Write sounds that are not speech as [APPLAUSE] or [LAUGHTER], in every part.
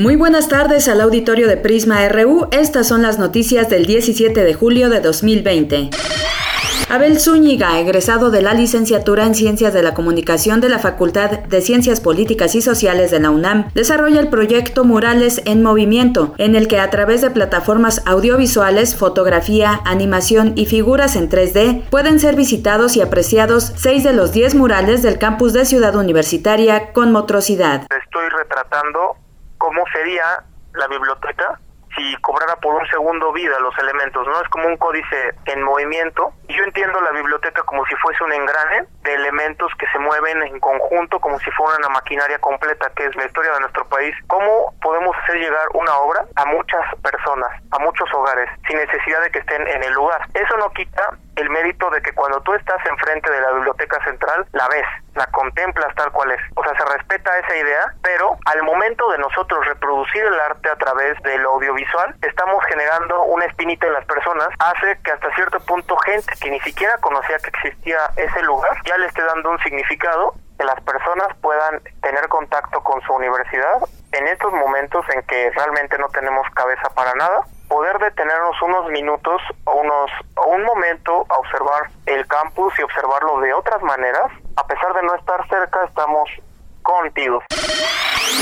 Muy buenas tardes al auditorio de Prisma RU. Estas son las noticias del 17 de julio de 2020. Abel Zúñiga, egresado de la licenciatura en Ciencias de la Comunicación de la Facultad de Ciencias Políticas y Sociales de la UNAM, desarrolla el proyecto Murales en Movimiento, en el que a través de plataformas audiovisuales, fotografía, animación y figuras en 3D pueden ser visitados y apreciados seis de los diez murales del campus de Ciudad Universitaria con motrocidad. Estoy retratando cómo sería la biblioteca si cobrara por un segundo vida los elementos, ¿no? Es como un códice en movimiento. Yo entiendo la biblioteca como si fuese un engrane de elementos que se mueven en conjunto como si fuera una maquinaria completa, que es la historia de nuestro país. ¿Cómo podemos hacer llegar una obra a muchas personas, a muchos hogares, sin necesidad de que estén en el lugar? Eso no quita el mérito de que cuando tú estás enfrente de la biblioteca central, la ves, la contemplas tal cual es. O sea, se respeta esa idea, pero al momento de nosotros reproducir el arte a través del audiovisual, estamos generando una espinita en las personas, hace que hasta cierto punto gente que ni siquiera conocía que existía ese lugar, ya le esté dando un significado que las personas puedan tener contacto con su universidad en estos momentos en que realmente no tenemos cabeza para nada, poder detenernos unos minutos o unos o un momento a observar el campus y observarlo de otras maneras, a pesar de no estar cerca, estamos contigo.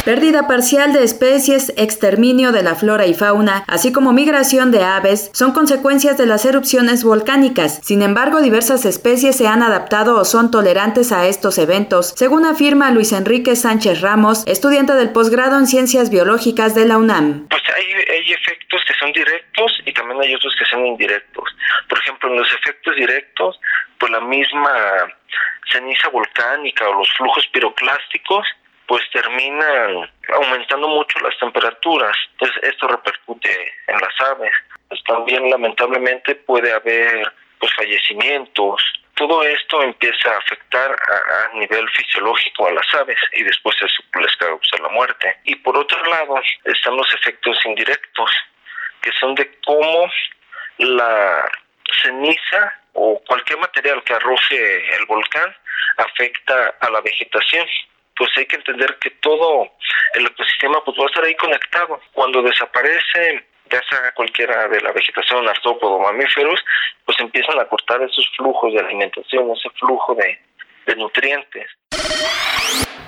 Pérdida parcial de especies, exterminio de la flora y fauna, así como migración de aves, son consecuencias de las erupciones volcánicas. Sin embargo, diversas especies se han adaptado o son tolerantes a estos eventos, según afirma Luis Enrique Sánchez Ramos, estudiante del posgrado en Ciencias Biológicas de la UNAM. Pues hay, hay efectos que son directos y también hay otros que son indirectos. Por ejemplo, en los efectos directos, pues la misma ceniza volcánica o los flujos piroclásticos pues terminan aumentando mucho las temperaturas. Entonces esto repercute en las aves. Pues también lamentablemente puede haber pues fallecimientos. Todo esto empieza a afectar a, nivel fisiológico a las aves y después eso les causa la muerte. Y por otro lado están los efectos indirectos, que son de cómo la ceniza o cualquier material que arroje el volcán afecta a la vegetación pues hay que entender que todo el ecosistema pues va a estar ahí conectado. Cuando desaparece ya sea cualquiera de la vegetación, artrópodo, mamíferos, pues empiezan a cortar esos flujos de alimentación, ese flujo de, de nutrientes.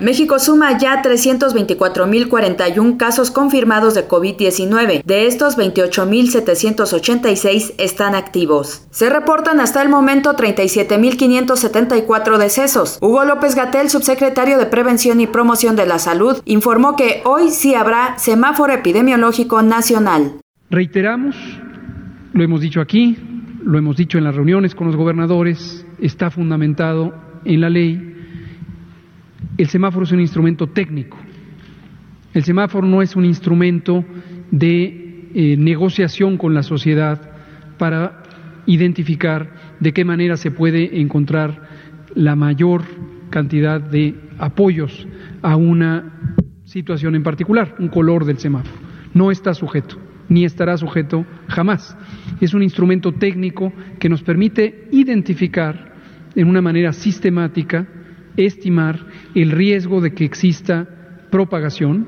México suma ya 324.041 casos confirmados de COVID-19. De estos, 28.786 están activos. Se reportan hasta el momento 37.574 decesos. Hugo López Gatel, subsecretario de Prevención y Promoción de la Salud, informó que hoy sí habrá semáforo epidemiológico nacional. Reiteramos, lo hemos dicho aquí, lo hemos dicho en las reuniones con los gobernadores, está fundamentado en la ley el semáforo es un instrumento técnico. El semáforo no es un instrumento de eh, negociación con la sociedad para identificar de qué manera se puede encontrar la mayor cantidad de apoyos a una situación en particular, un color del semáforo. No está sujeto, ni estará sujeto jamás. Es un instrumento técnico que nos permite identificar en una manera sistemática estimar el riesgo de que exista propagación,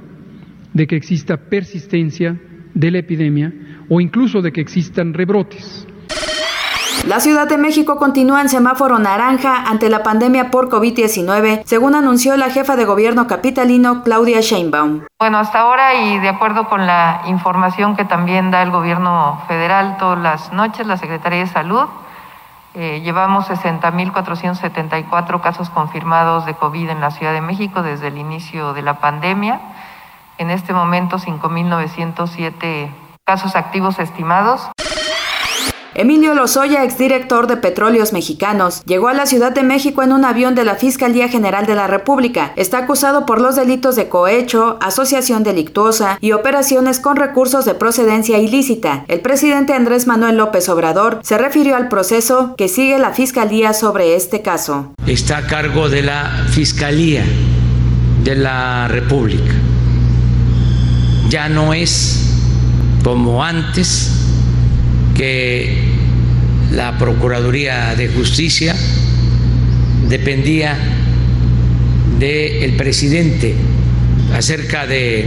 de que exista persistencia de la epidemia o incluso de que existan rebrotes. La Ciudad de México continúa en semáforo naranja ante la pandemia por COVID-19, según anunció la jefa de gobierno capitalino Claudia Sheinbaum. Bueno, hasta ahora y de acuerdo con la información que también da el gobierno federal todas las noches, la Secretaría de Salud, eh, llevamos 60.474 casos confirmados de COVID en la Ciudad de México desde el inicio de la pandemia. En este momento, 5.907 casos activos estimados. Emilio Lozoya, exdirector de Petróleos Mexicanos, llegó a la Ciudad de México en un avión de la Fiscalía General de la República. Está acusado por los delitos de cohecho, asociación delictuosa y operaciones con recursos de procedencia ilícita. El presidente Andrés Manuel López Obrador se refirió al proceso que sigue la Fiscalía sobre este caso. Está a cargo de la Fiscalía de la República. Ya no es como antes que la Procuraduría de Justicia dependía del presidente acerca de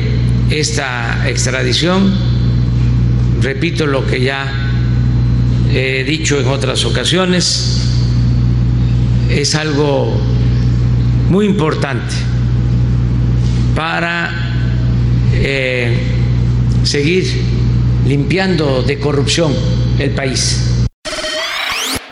esta extradición. Repito lo que ya he dicho en otras ocasiones, es algo muy importante para eh, seguir limpiando de corrupción el país.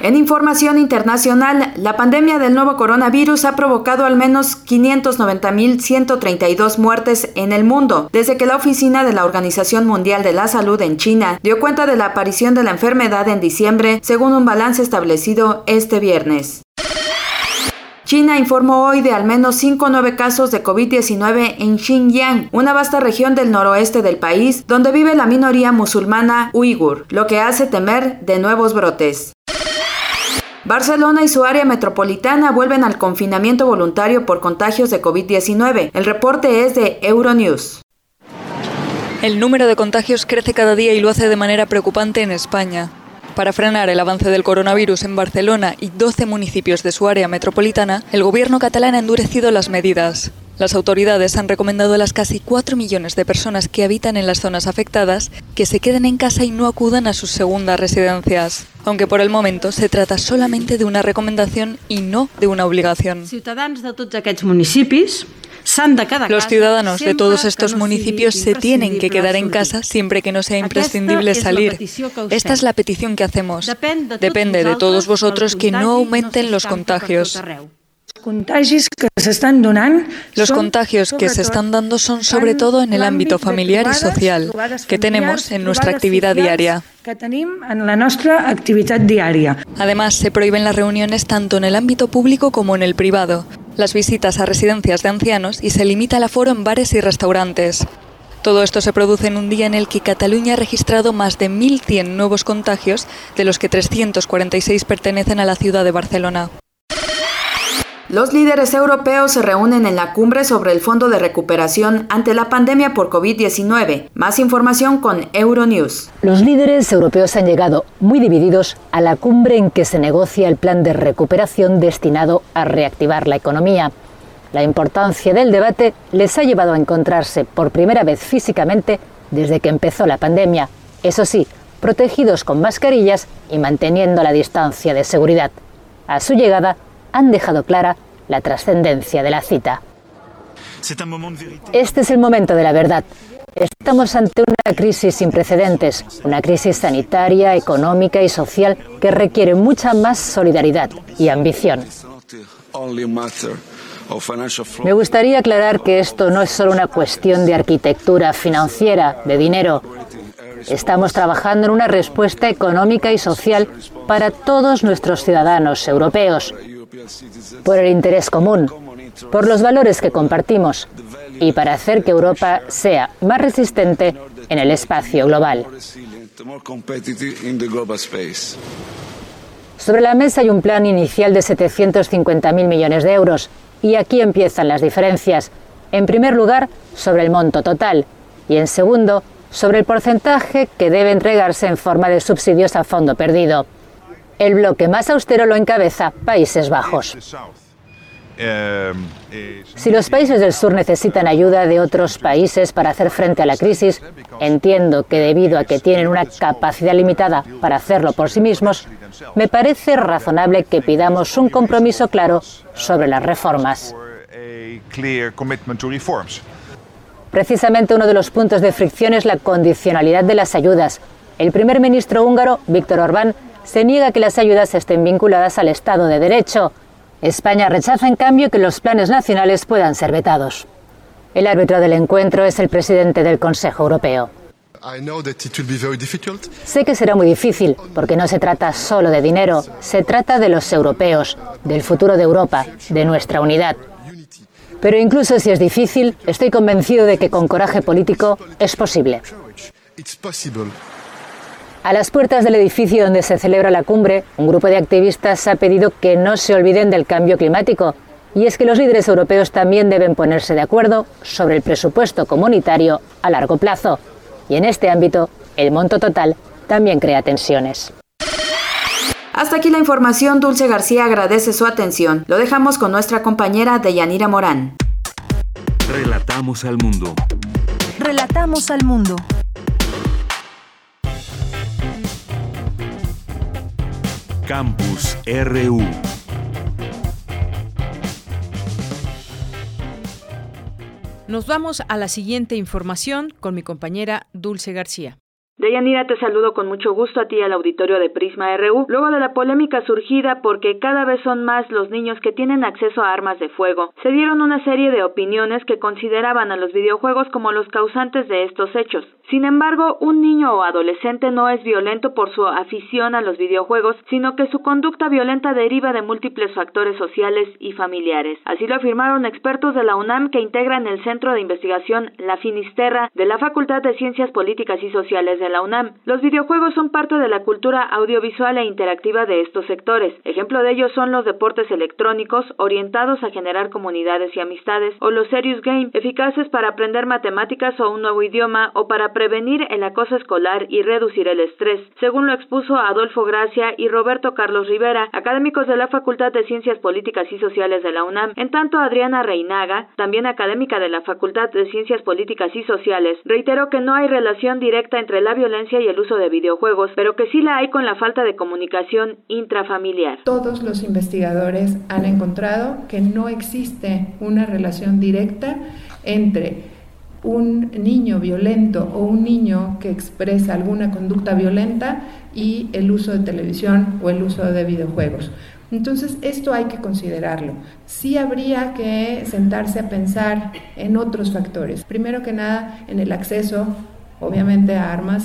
En información internacional, la pandemia del nuevo coronavirus ha provocado al menos 590.132 muertes en el mundo, desde que la oficina de la Organización Mundial de la Salud en China dio cuenta de la aparición de la enfermedad en diciembre, según un balance establecido este viernes. China informó hoy de al menos 5 nueve casos de COVID-19 en Xinjiang, una vasta región del noroeste del país donde vive la minoría musulmana uigur, lo que hace temer de nuevos brotes. Barcelona y su área metropolitana vuelven al confinamiento voluntario por contagios de COVID-19. El reporte es de Euronews. El número de contagios crece cada día y lo hace de manera preocupante en España. Para frenar el avance del coronavirus en Barcelona y 12 municipios de su área metropolitana, el gobierno catalán ha endurecido las medidas. Las autoridades han recomendado a las casi 4 millones de personas que habitan en las zonas afectadas que se queden en casa y no acudan a sus segundas residencias, aunque por el momento se trata solamente de una recomendación y no de una obligación. Ciutadans de tots aquests municipis los ciudadanos de todos estos municipios se tienen que quedar en casa siempre que no sea imprescindible salir. Esta es la petición que hacemos. Depende de todos vosotros que no aumenten los contagios. Los contagios que se están dando son sobre todo en el ámbito familiar y social que tenemos en nuestra actividad diaria. Además, se prohíben las reuniones tanto en el ámbito público como en el privado, las visitas a residencias de ancianos y se limita el aforo en bares y restaurantes. Todo esto se produce en un día en el que Cataluña ha registrado más de 1.100 nuevos contagios, de los que 346 pertenecen a la ciudad de Barcelona. Los líderes europeos se reúnen en la cumbre sobre el Fondo de Recuperación ante la pandemia por COVID-19. Más información con Euronews. Los líderes europeos han llegado muy divididos a la cumbre en que se negocia el plan de recuperación destinado a reactivar la economía. La importancia del debate les ha llevado a encontrarse por primera vez físicamente desde que empezó la pandemia. Eso sí, protegidos con mascarillas y manteniendo la distancia de seguridad. A su llegada, han dejado clara la trascendencia de la cita. Este es el momento de la verdad. Estamos ante una crisis sin precedentes, una crisis sanitaria, económica y social que requiere mucha más solidaridad y ambición. Me gustaría aclarar que esto no es solo una cuestión de arquitectura financiera, de dinero. Estamos trabajando en una respuesta económica y social para todos nuestros ciudadanos europeos por el interés común, por los valores que compartimos y para hacer que Europa sea más resistente en el espacio global. Sobre la mesa hay un plan inicial de 750.000 millones de euros y aquí empiezan las diferencias. En primer lugar, sobre el monto total y en segundo, sobre el porcentaje que debe entregarse en forma de subsidios a fondo perdido. El bloque más austero lo encabeza Países Bajos. Si los países del sur necesitan ayuda de otros países para hacer frente a la crisis, entiendo que debido a que tienen una capacidad limitada para hacerlo por sí mismos, me parece razonable que pidamos un compromiso claro sobre las reformas. Precisamente uno de los puntos de fricción es la condicionalidad de las ayudas. El primer ministro húngaro, Víctor Orbán, se niega que las ayudas estén vinculadas al Estado de Derecho. España rechaza, en cambio, que los planes nacionales puedan ser vetados. El árbitro del encuentro es el presidente del Consejo Europeo. Sé que será muy difícil, porque no se trata solo de dinero, se trata de los europeos, del futuro de Europa, de nuestra unidad. Pero incluso si es difícil, estoy convencido de que con coraje político es posible. A las puertas del edificio donde se celebra la cumbre, un grupo de activistas ha pedido que no se olviden del cambio climático. Y es que los líderes europeos también deben ponerse de acuerdo sobre el presupuesto comunitario a largo plazo. Y en este ámbito, el monto total también crea tensiones. Hasta aquí la información. Dulce García agradece su atención. Lo dejamos con nuestra compañera Deyanira Morán. Relatamos al mundo. Relatamos al mundo. Campus RU. Nos vamos a la siguiente información con mi compañera Dulce García. Deyanira, te saludo con mucho gusto a ti al auditorio de Prisma RU, luego de la polémica surgida porque cada vez son más los niños que tienen acceso a armas de fuego. Se dieron una serie de opiniones que consideraban a los videojuegos como los causantes de estos hechos. Sin embargo, un niño o adolescente no es violento por su afición a los videojuegos, sino que su conducta violenta deriva de múltiples factores sociales y familiares. Así lo afirmaron expertos de la UNAM que integran el Centro de Investigación La Finisterra de la Facultad de Ciencias Políticas y Sociales de la UNAM. Los videojuegos son parte de la cultura audiovisual e interactiva de estos sectores. Ejemplo de ello son los deportes electrónicos orientados a generar comunidades y amistades, o los serious game, eficaces para aprender matemáticas o un nuevo idioma o para prevenir el acoso escolar y reducir el estrés, según lo expuso Adolfo Gracia y Roberto Carlos Rivera, académicos de la Facultad de Ciencias Políticas y Sociales de la UNAM. En tanto, Adriana Reinaga, también académica de la Facultad de Ciencias Políticas y Sociales, reiteró que no hay relación directa entre la violencia y el uso de videojuegos, pero que sí la hay con la falta de comunicación intrafamiliar. Todos los investigadores han encontrado que no existe una relación directa entre un niño violento o un niño que expresa alguna conducta violenta y el uso de televisión o el uso de videojuegos. Entonces, esto hay que considerarlo. Sí habría que sentarse a pensar en otros factores. Primero que nada, en el acceso, obviamente, armas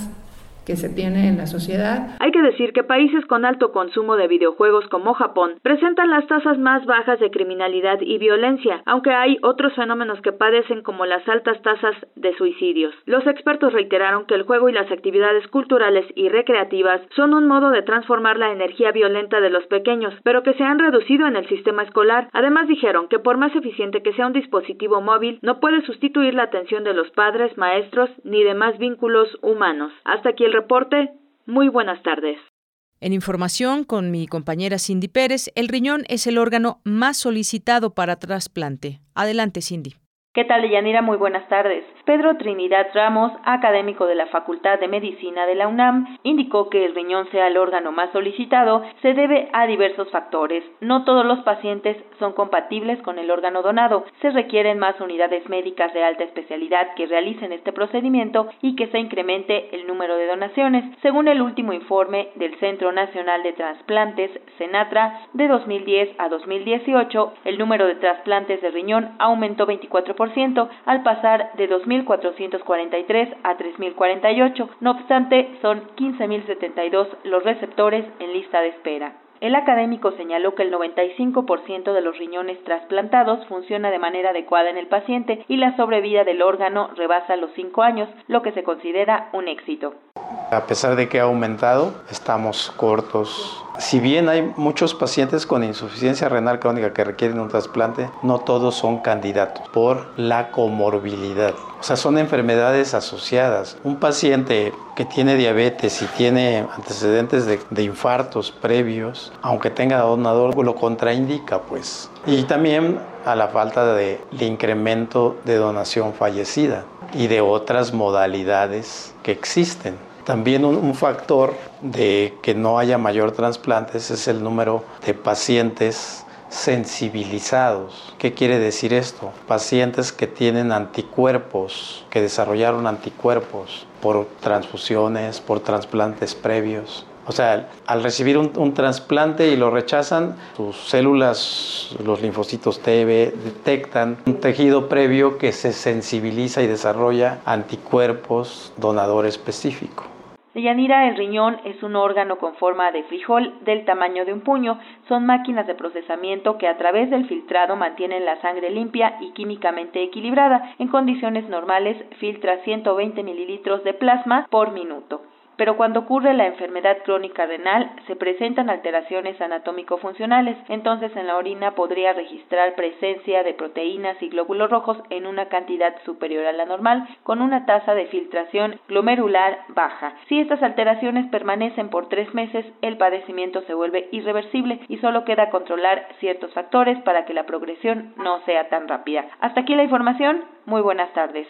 se tiene en la sociedad. Hay que decir que países con alto consumo de videojuegos como Japón presentan las tasas más bajas de criminalidad y violencia, aunque hay otros fenómenos que padecen como las altas tasas de suicidios. Los expertos reiteraron que el juego y las actividades culturales y recreativas son un modo de transformar la energía violenta de los pequeños, pero que se han reducido en el sistema escolar. Además dijeron que por más eficiente que sea un dispositivo móvil, no puede sustituir la atención de los padres, maestros ni demás vínculos humanos. Hasta aquí el reporte. Muy buenas tardes. En información con mi compañera Cindy Pérez, el riñón es el órgano más solicitado para trasplante. Adelante, Cindy. ¿Qué tal, Yanira? Muy buenas tardes. Pedro Trinidad Ramos, académico de la Facultad de Medicina de la UNAM, indicó que el riñón sea el órgano más solicitado se debe a diversos factores. No todos los pacientes son compatibles con el órgano donado. Se requieren más unidades médicas de alta especialidad que realicen este procedimiento y que se incremente el número de donaciones. Según el último informe del Centro Nacional de Trasplantes, CENATRA, de 2010 a 2018, el número de trasplantes de riñón aumentó 24% al pasar de 2.443 a 3.048. No obstante, son 15.072 los receptores en lista de espera. El académico señaló que el 95% de los riñones trasplantados funciona de manera adecuada en el paciente y la sobrevida del órgano rebasa los 5 años, lo que se considera un éxito. A pesar de que ha aumentado, estamos cortos. Si bien hay muchos pacientes con insuficiencia renal crónica que requieren un trasplante, no todos son candidatos por la comorbilidad. O sea, son enfermedades asociadas. Un paciente que tiene diabetes y tiene antecedentes de, infartos previos, aunque tenga donador, lo contraindica, pues. Y también a la falta de, incremento de donación fallecida y de otras modalidades que existen. También un, factor de que no haya mayor trasplantes es el número de pacientes sensibilizados. ¿Qué quiere decir esto? Pacientes que tienen anticuerpos, que desarrollaron anticuerpos por transfusiones, por trasplantes previos. O sea, al recibir un, trasplante y lo rechazan, sus células, los linfocitos T, detectan un tejido previo que se sensibiliza y desarrolla anticuerpos donador específico. Yanira, el riñón es un órgano con forma de frijol del tamaño de un puño. Son máquinas de procesamiento que a través del filtrado mantienen la sangre limpia y químicamente equilibrada. En condiciones normales filtra 120 mililitros de plasma por minuto pero cuando ocurre la enfermedad crónica renal se presentan alteraciones anatómico-funcionales, entonces en la orina podría registrar presencia de proteínas y glóbulos rojos en una cantidad superior a la normal, con una tasa de filtración glomerular baja. Si estas alteraciones permanecen por tres meses, el padecimiento se vuelve irreversible y solo queda controlar ciertos factores para que la progresión no sea tan rápida. Hasta aquí la información. Muy buenas tardes.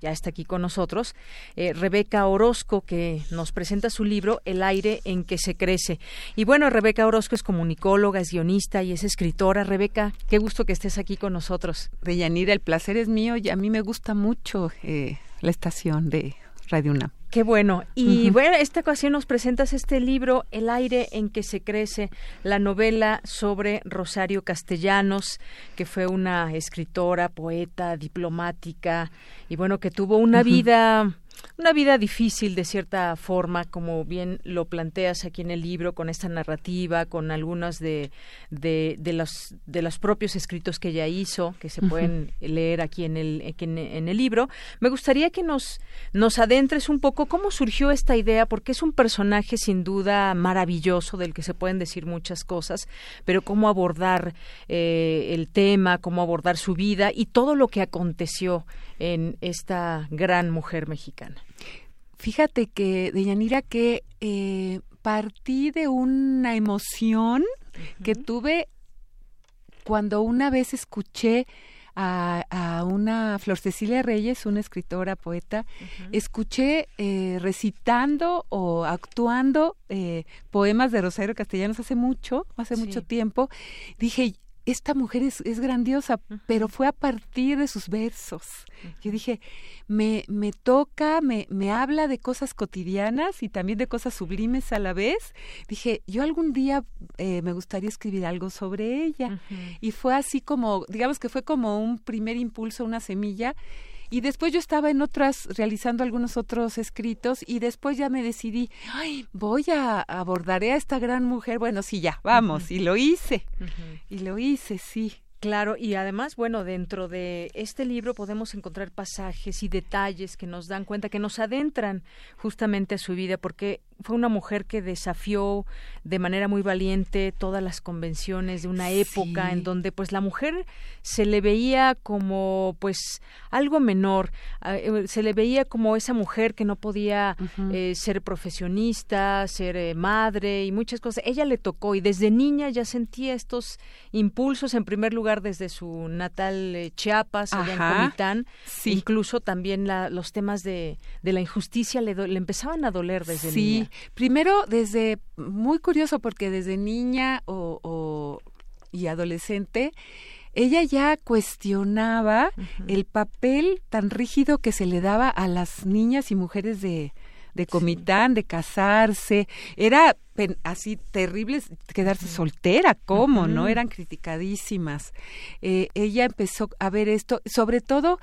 ya está aquí con nosotros, eh, Rebeca Orozco, que nos presenta su libro El aire en que se crece. Y bueno, Rebeca Orozco es comunicóloga, es guionista y es escritora. Rebeca, qué gusto que estés aquí con nosotros. Deyanira, el placer es mío y a mí me gusta mucho eh, la estación de Radio UNAM. Qué bueno. Y bueno, esta ocasión nos presentas este libro, El aire en que se crece, la novela sobre Rosario Castellanos, que fue una escritora, poeta, diplomática, y bueno, que tuvo una vida una vida difícil de cierta forma, como bien lo planteas aquí en el libro, con esta narrativa, con algunos de, de, los, de los propios escritos que ella hizo, que se pueden leer aquí en el, en, el libro. Me gustaría que nos, nos adentres un poco cómo surgió esta idea, porque es un personaje sin duda maravilloso, del que se pueden decir muchas cosas, pero cómo abordar eh, el tema, cómo abordar su vida y todo lo que aconteció en esta gran mujer mexicana. Fíjate que, Deyanira, que eh, partí de una emoción que tuve cuando una vez escuché a, una Flor Cecilia Reyes, una escritora, poeta, escuché eh, recitando o actuando eh, poemas de Rosario Castellanos hace mucho, hace mucho tiempo. Dije, esta mujer es, es grandiosa, pero fue a partir de sus versos. Yo dije, me, me toca, me, me habla de cosas cotidianas y también de cosas sublimes a la vez. Dije, yo algún día eh, me gustaría escribir algo sobre ella. Y fue así como, digamos que fue como un primer impulso, una semilla y después yo estaba en otras, realizando algunos otros escritos y después ya me decidí, ay, voy a abordaré a esta gran mujer. Bueno, sí, ya, vamos. Y lo hice. Y lo hice, sí. Claro, y además, bueno, dentro de este libro podemos encontrar pasajes y detalles que nos dan cuenta, que nos adentran justamente a su vida, porque fue una mujer que desafió de manera muy valiente todas las convenciones de una época en donde pues la mujer se le veía como pues algo menor, ah, eh, se le veía como esa mujer que no podía eh, ser profesionista, ser eh, madre y muchas cosas. Ella le tocó y desde niña ya sentía estos impulsos en primer lugar desde su natal Chiapas, allá en Comitán, incluso también los temas de, de la injusticia le, le empezaban a doler desde niña. Primero, desde, muy curioso, porque desde niña o, y adolescente, ella ya cuestionaba el papel tan rígido que se le daba a las niñas y mujeres de, de Comitán, de casarse. Era así terrible quedarse soltera, ¿cómo? ¿No? Eran criticadísimas. Eh, ella empezó a ver esto, sobre todo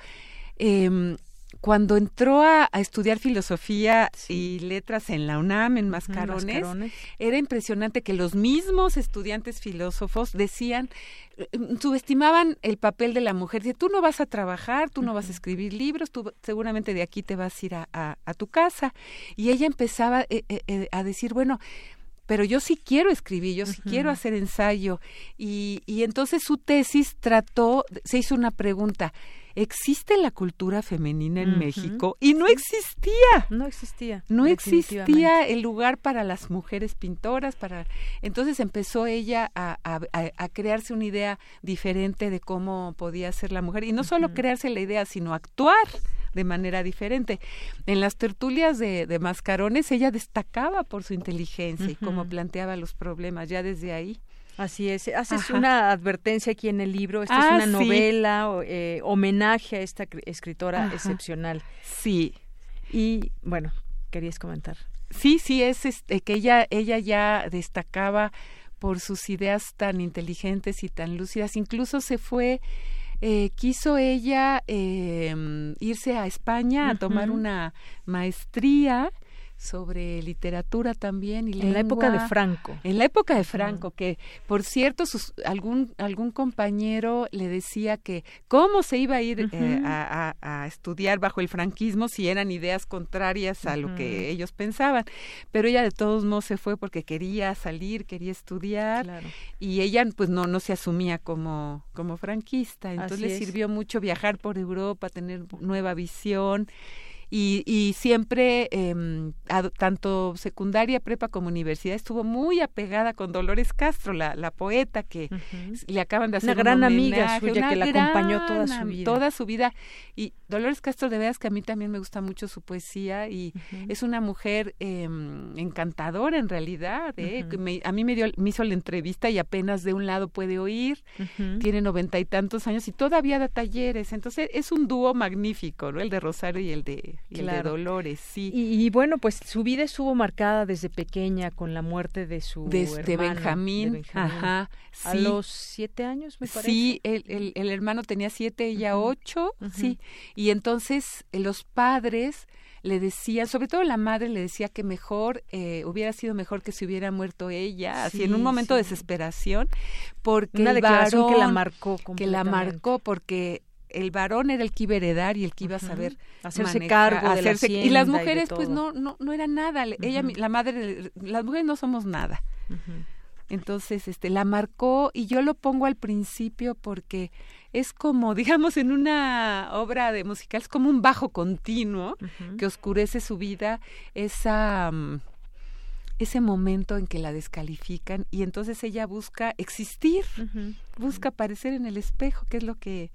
eh, cuando entró a, estudiar filosofía y letras en la UNAM, en Mascarones, era impresionante que los mismos estudiantes filósofos decían, eh, subestimaban el papel de la mujer. Dice, tú no vas a trabajar, tú no vas a escribir libros, tú seguramente de aquí te vas a ir a, tu casa. Y ella empezaba eh, eh, a decir, bueno, pero yo sí quiero escribir, yo sí quiero hacer ensayo. Y, y entonces su tesis trató, se hizo una pregunta, existe la cultura femenina en México y no existía. No existía. No existía el lugar para las mujeres pintoras, para entonces empezó ella a, a, crearse una idea diferente de cómo podía ser la mujer y no solo crearse la idea, sino actuar de manera diferente. En las tertulias de, de Mascarones ella destacaba por su inteligencia y cómo planteaba los problemas ya desde ahí. Así es. Haces una advertencia aquí en el libro. Esta es ah, una novela, eh, homenaje a esta escritora excepcional. Sí. Y bueno, querías comentar. Sí, sí, es este, que ella, ella ya destacaba por sus ideas tan inteligentes y tan lúcidas. Incluso se fue, eh, quiso ella eh, irse a España a tomar una maestría sobre literatura también y en la época de Franco. En la época de Franco que por cierto sus, algún algún compañero le decía que cómo se iba a ir eh, a, estudiar bajo el franquismo si eran ideas contrarias a lo que ellos pensaban. Pero ella de todos modos se fue porque quería salir quería estudiar y ella pues no no se asumía como como franquista. Entonces le sirvió mucho viajar por Europa tener nueva visión y, y siempre, eh, tanto secundaria, prepa como universidad, estuvo muy apegada con Dolores Castro, la, la poeta que le acaban de hacer una gran amiga suya que la acompañó toda su vida. Toda su vida. Y Dolores Castro, de veras que a mí también me gusta mucho su poesía y es una mujer eh, encantadora en realidad. ¿eh? a mí me, dio, me hizo la entrevista y apenas de un lado puede oír, tiene noventa y tantos años y todavía da talleres. Entonces es un dúo magnífico, ¿no? El de Rosario y el de y de Dolores, sí. Y, bueno, pues su vida estuvo marcada desde pequeña con la muerte de su desde Benjamín, ajá, a los siete años, me parece. Sí, el, el, hermano tenía siete, ella ocho, sí, y entonces eh, los padres le decían, sobre todo la madre le decía que mejor, eh, hubiera sido mejor que se hubiera muerto ella, así en un momento de desesperación, porque una declaración que la marcó, que la marcó porque el varón era el que iba a heredar y el que iba a saber hacerse cargo de hacerse, y las mujeres pues no no no era nada. Ella la madre las mujeres no somos nada. Entonces este la marcó y yo lo pongo al principio porque es como [LAUGHS] digamos en una obra de musical es como un bajo continuo que oscurece su vida esa mm, ese momento en que la descalifican y entonces ella busca existir, busca aparecer en el espejo, que es lo que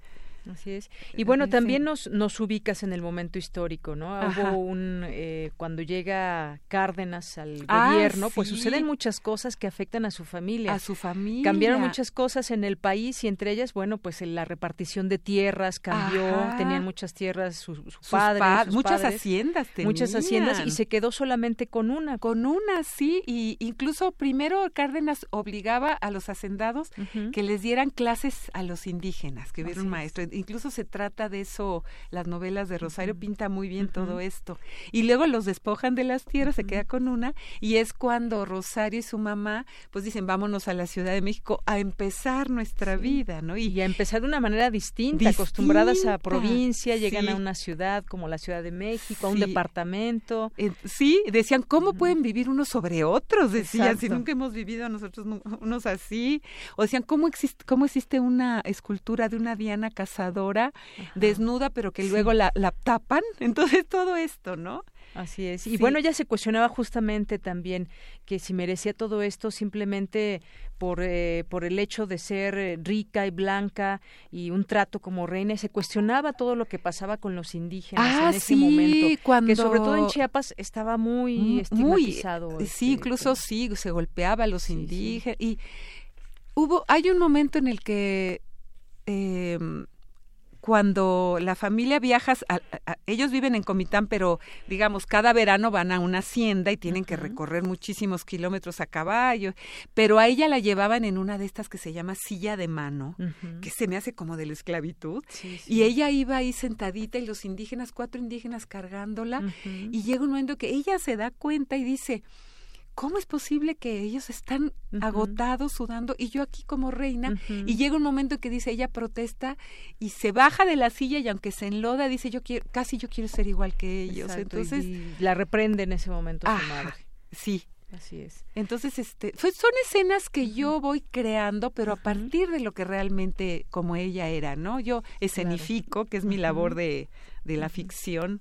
Así es. Y bueno, también nos, nos ubicas en el momento histórico, ¿no? Hubo un, eh, cuando llega Cárdenas al ah, gobierno, pues suceden muchas cosas que afectan a su familia. A su familia. Cambiaron muchas cosas en el país y entre ellas, bueno, pues la repartición de tierras cambió, tenían muchas tierras sus, padres. muchas haciendas tenían. Muchas haciendas y se quedó solamente con una. Con una, sí. Y incluso primero Cárdenas obligaba a los hacendados que les dieran clases a los indígenas, que hubiera un maestro incluso se trata de eso, las novelas de Rosario pinta muy bien todo esto. Y luego los despojan de las tierras, se queda con una, y es cuando Rosario y su mamá, pues dicen, vámonos a la Ciudad de México a empezar nuestra vida, ¿no? Y, a empezar de una manera distinta, acostumbradas a provincia, llegan a una ciudad como la Ciudad de México, a un departamento. Eh, sí, decían, ¿cómo pueden vivir unos sobre otros? Decían, si nunca hemos vivido nosotros unos así. O decían, ¿cómo existe, cómo existe una escultura de una Diana casada desnuda, pero que luego la, la tapan. [LAUGHS] Entonces todo esto, ¿no? Así es. Y bueno, ella se cuestionaba justamente también que si merecía todo esto simplemente por, eh, por el hecho de ser eh, rica y blanca y un trato como reina. se cuestionaba todo lo que pasaba con los indígenas ah, en ese momento. Que sobre todo en Chiapas estaba muy estigmatizado. sí, este, incluso sí, se golpeaba a los indígenas. Y hubo, hay un momento en el que... Eh, cuando la familia viaja, ellos viven en Comitán, pero digamos, cada verano van a una hacienda y tienen que recorrer muchísimos kilómetros a caballo, pero a ella la llevaban en una de estas que se llama silla de mano, que se me hace como de la esclavitud, y ella iba ahí sentadita y los indígenas, cuatro indígenas cargándola, y llega un momento que ella se da cuenta y dice, ¿cómo es posible que ellos están agotados, sudando, y yo aquí como reina? Y llega un momento en que dice, ella protesta y se baja de la silla y aunque se enloda, dice, yo quiero, casi yo quiero ser igual que ellos. Entonces, la reprende en ese momento su madre. Sí, Así es. Entonces, este, son escenas que yo voy creando, pero a partir de lo que realmente como ella era, ¿no? Yo escenifico, que es mi labor de, de la ficción,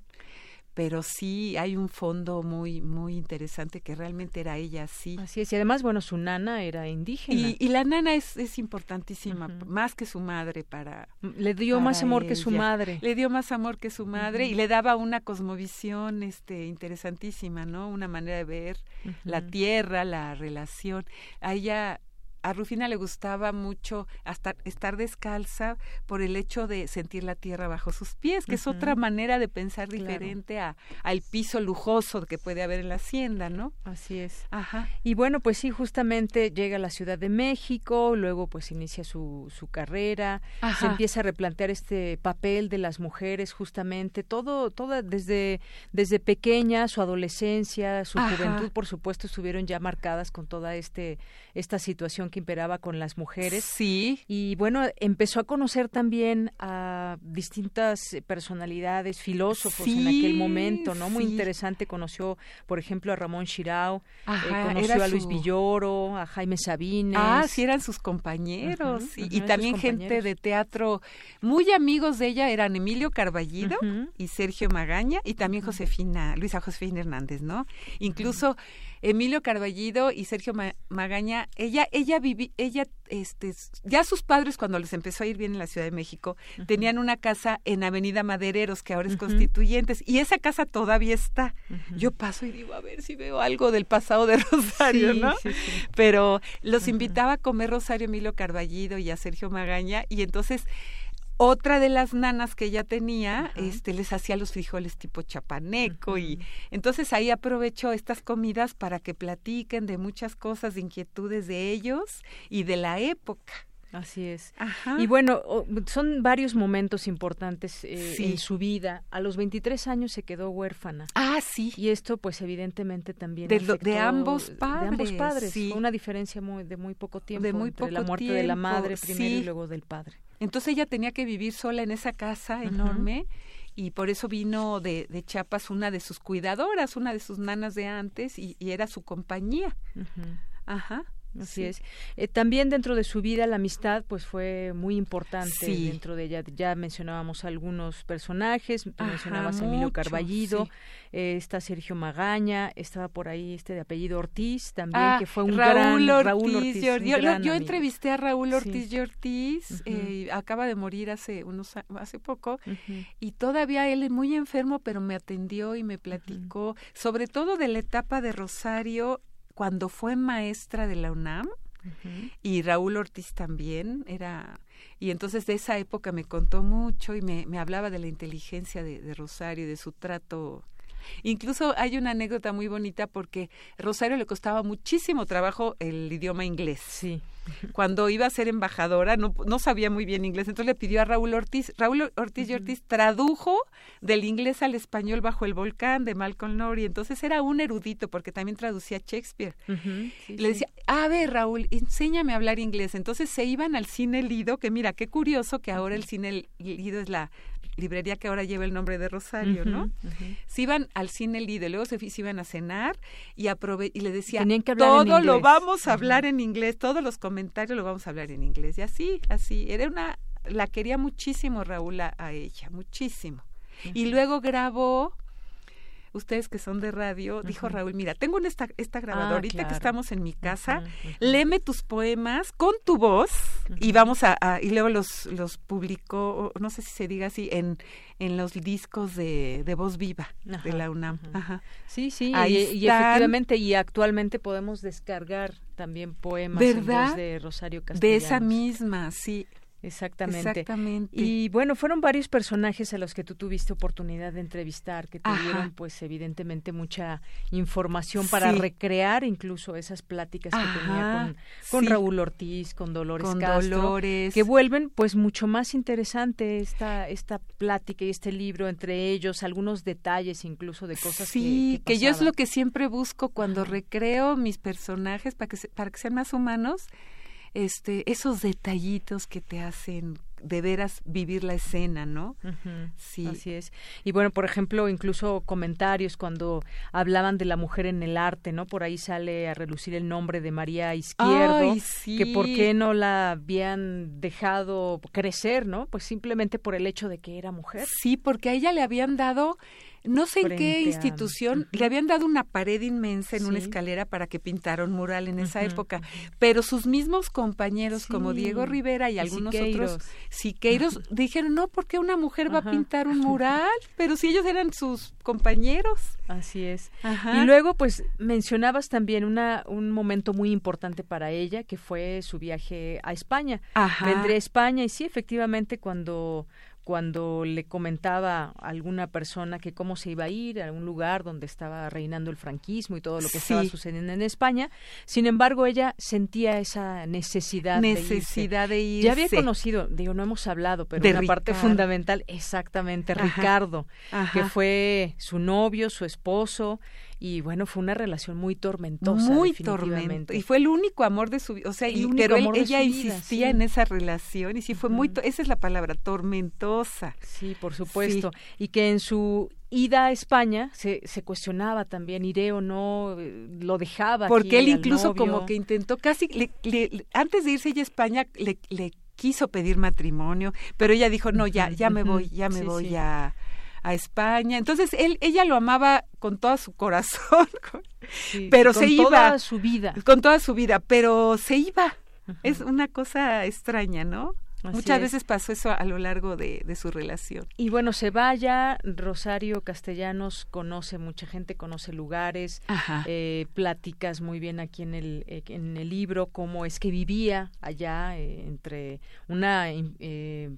pero sí hay un fondo muy muy interesante que realmente era ella sí. Así es y además bueno su nana era indígena. Y, la nana es, es importantísima más que su madre para le dio más amor que su madre. Le dio más amor que su madre y le daba una cosmovisión este interesantísima no una manera de ver la tierra la relación. A ella a Rufina le gustaba mucho hasta estar descalza por el hecho de sentir la tierra bajo sus pies, que es otra manera de pensar diferente a, al piso lujoso que puede haber en la hacienda, ¿no? Así es. Ajá. Y bueno, pues sí, justamente llega a la Ciudad de México, luego pues inicia su, su carrera, se empieza a replantear este papel de las mujeres, justamente, todo, toda desde, desde pequeña, su adolescencia, su juventud, por supuesto, estuvieron ya marcadas con toda este, esta situación que imperaba con las mujeres. Sí. Y bueno, empezó a conocer también a distintas personalidades, filósofos en aquel momento, ¿no? Muy interesante. Conoció, por ejemplo, a Ramón Chirao, eh, conoció a Luis Villoro, a Jaime Sabines. Ah, sí, eran sus compañeros. y también gente de teatro muy amigos de ella eran Emilio Carballido y Sergio Magaña y también Josefina, Luisa Josefina Hernández, ¿no? Incluso Emilio Carballido y Sergio Magaña, ella, ella viví, ella, este, ya sus padres cuando les empezó a ir bien en la Ciudad de México, tenían una casa en Avenida Madereros, que ahora es Constituyentes, y esa casa todavía está. Yo paso y digo, a ver si veo algo del pasado de [LAUGHS] Rosario, ¿no? Pero los invitaba a comer Rosario Emilio Carballido y a Sergio Magaña, y entonces otra de las nanas que ella tenía, este, les hacía los frijoles tipo chapaneco y entonces ahí aprovecho estas comidas para que platiquen de muchas cosas, de inquietudes de ellos y de la época. Así es. Y bueno, son varios momentos importantes eh, en su vida. A los 23 años se quedó huérfana. Ah, sí. Y esto, pues, evidentemente también de, de ambos padres. De ambos padres. Fue una diferencia muy, de muy poco tiempo. De muy entre la muerte de la madre primero y luego del padre. Entonces ella tenía que vivir sola en esa casa enorme y por eso vino de, de, Chiapas una de sus cuidadoras, una de sus nanas de antes y, y era su compañía. Ajá. Así es. Eh, también dentro de su vida la amistad pues fue muy importante dentro de ella. Ya mencionábamos algunos personajes, mencionabas a Emilio Carballido, eh, está Sergio Magaña, estaba por ahí este de apellido Ortiz también, ah, que fue un Raúl gran Raúl Ortiz. yo, entrevisté a Raúl Ortiz y Ortiz, eh, acaba de morir hace unos hace poco y todavía él es muy enfermo, pero me atendió y me platicó sobre todo de la etapa de Rosario cuando fue maestra de la UNAM, y Raúl Ortiz también era y entonces de esa época me contó mucho y me, me hablaba de la inteligencia de, de Rosario de su trato Incluso hay una anécdota muy bonita porque Rosario le costaba muchísimo trabajo el idioma inglés. Sí. Cuando iba a ser embajadora no, no sabía muy bien inglés, entonces le pidió a Raúl Ortiz. Raúl Ortiz y Ortiz tradujo del inglés al español bajo el volcán de Malcolm Lowry. Entonces era un erudito porque también traducía Shakespeare. le decía, a ver Raúl, enséñame a hablar inglés. Entonces se iban al cine Lido, que mira, qué curioso que ahora el cine Lido es la librería que ahora lleva el nombre de Rosario, ¿no? Se iban al cine Lido, luego se, iban a cenar y, aprove y le decía, todo lo vamos a hablar en inglés, todos los comentarios lo vamos a hablar en inglés. Y así, así, era una, la quería muchísimo Raúl a, ella, muchísimo. Y luego grabó ustedes que son de radio, dijo Raúl, mira, tengo esta, esta grabadora, ah, ahorita que estamos en mi casa, léeme tus poemas con tu voz y vamos a, y luego los, los publicó, no sé si se diga así, en, en los discos de, de voz viva de la UNAM. Sí, sí, y, efectivamente, y actualmente podemos descargar también poemas de Rosario Castellano. De esa misma, sí. Exactamente. Exactamente. Y bueno, fueron varios personajes a los que tú tuviste oportunidad de entrevistar, que te dieron pues evidentemente mucha información para recrear incluso esas pláticas que tenía con, Raúl Ortiz, con Dolores con Castro, que vuelven pues mucho más interesante esta, esta plática y este libro entre ellos, algunos detalles incluso de cosas sí, que, que, yo es lo que siempre busco cuando recreo mis personajes para que, para que sean más humanos este, esos detallitos que te hacen de veras vivir la escena, ¿no? Sí. Así es. Y bueno, por ejemplo, incluso comentarios cuando hablaban de la mujer en el arte, ¿no? Por ahí sale a relucir el nombre de María Izquierdo, que por qué no la habían dejado crecer, ¿no? Pues simplemente por el hecho de que era mujer. Sí, porque a ella le habían dado no sé en qué institución, le habían dado una pared inmensa en una escalera para que pintara un mural en esa época, pero sus mismos compañeros como Diego Rivera y, algunos otros Siqueiros dijeron, no, ¿por qué una mujer va a pintar un [LAUGHS] mural? Pero si ellos eran sus compañeros. Así es. Y luego, pues, mencionabas también una, un momento muy importante para ella, que fue su viaje a España. Vendré a España y sí, efectivamente, cuando cuando le comentaba a alguna persona que cómo se iba a ir a un lugar donde estaba reinando el franquismo y todo lo que estaba sucediendo en España. Sin embargo, ella sentía esa necesidad, necesidad de irse. Ya había conocido, digo, no hemos hablado, pero una parte fundamental, exactamente, Ricardo, que fue su novio, su esposo, y bueno, fue una relación muy tormentosa. Muy tormentosa. Y fue el único amor de su vida. O sea, y, pero ella insistía en esa relación y sí fue muy, esa es la palabra, tormentosa. Sí, por supuesto. Y que en su ida a España se, se cuestionaba también, iré o no, eh, lo dejaba. Porque él incluso como que intentó casi, antes de irse ella a España, le, le quiso pedir matrimonio, pero ella dijo, no, ya, ya me voy, ya me voy a a España. Entonces, él, ella lo amaba con todo su corazón, [LAUGHS] pero se iba. Con toda su vida. Con toda su vida, pero se iba. Es una cosa extraña, ¿no? Muchas veces pasó eso a lo largo de, su relación. Y bueno, se vaya, Rosario Castellanos conoce mucha gente, conoce lugares, eh, pláticas muy bien aquí en el, eh, en el libro, cómo es que vivía allá eh, entre una,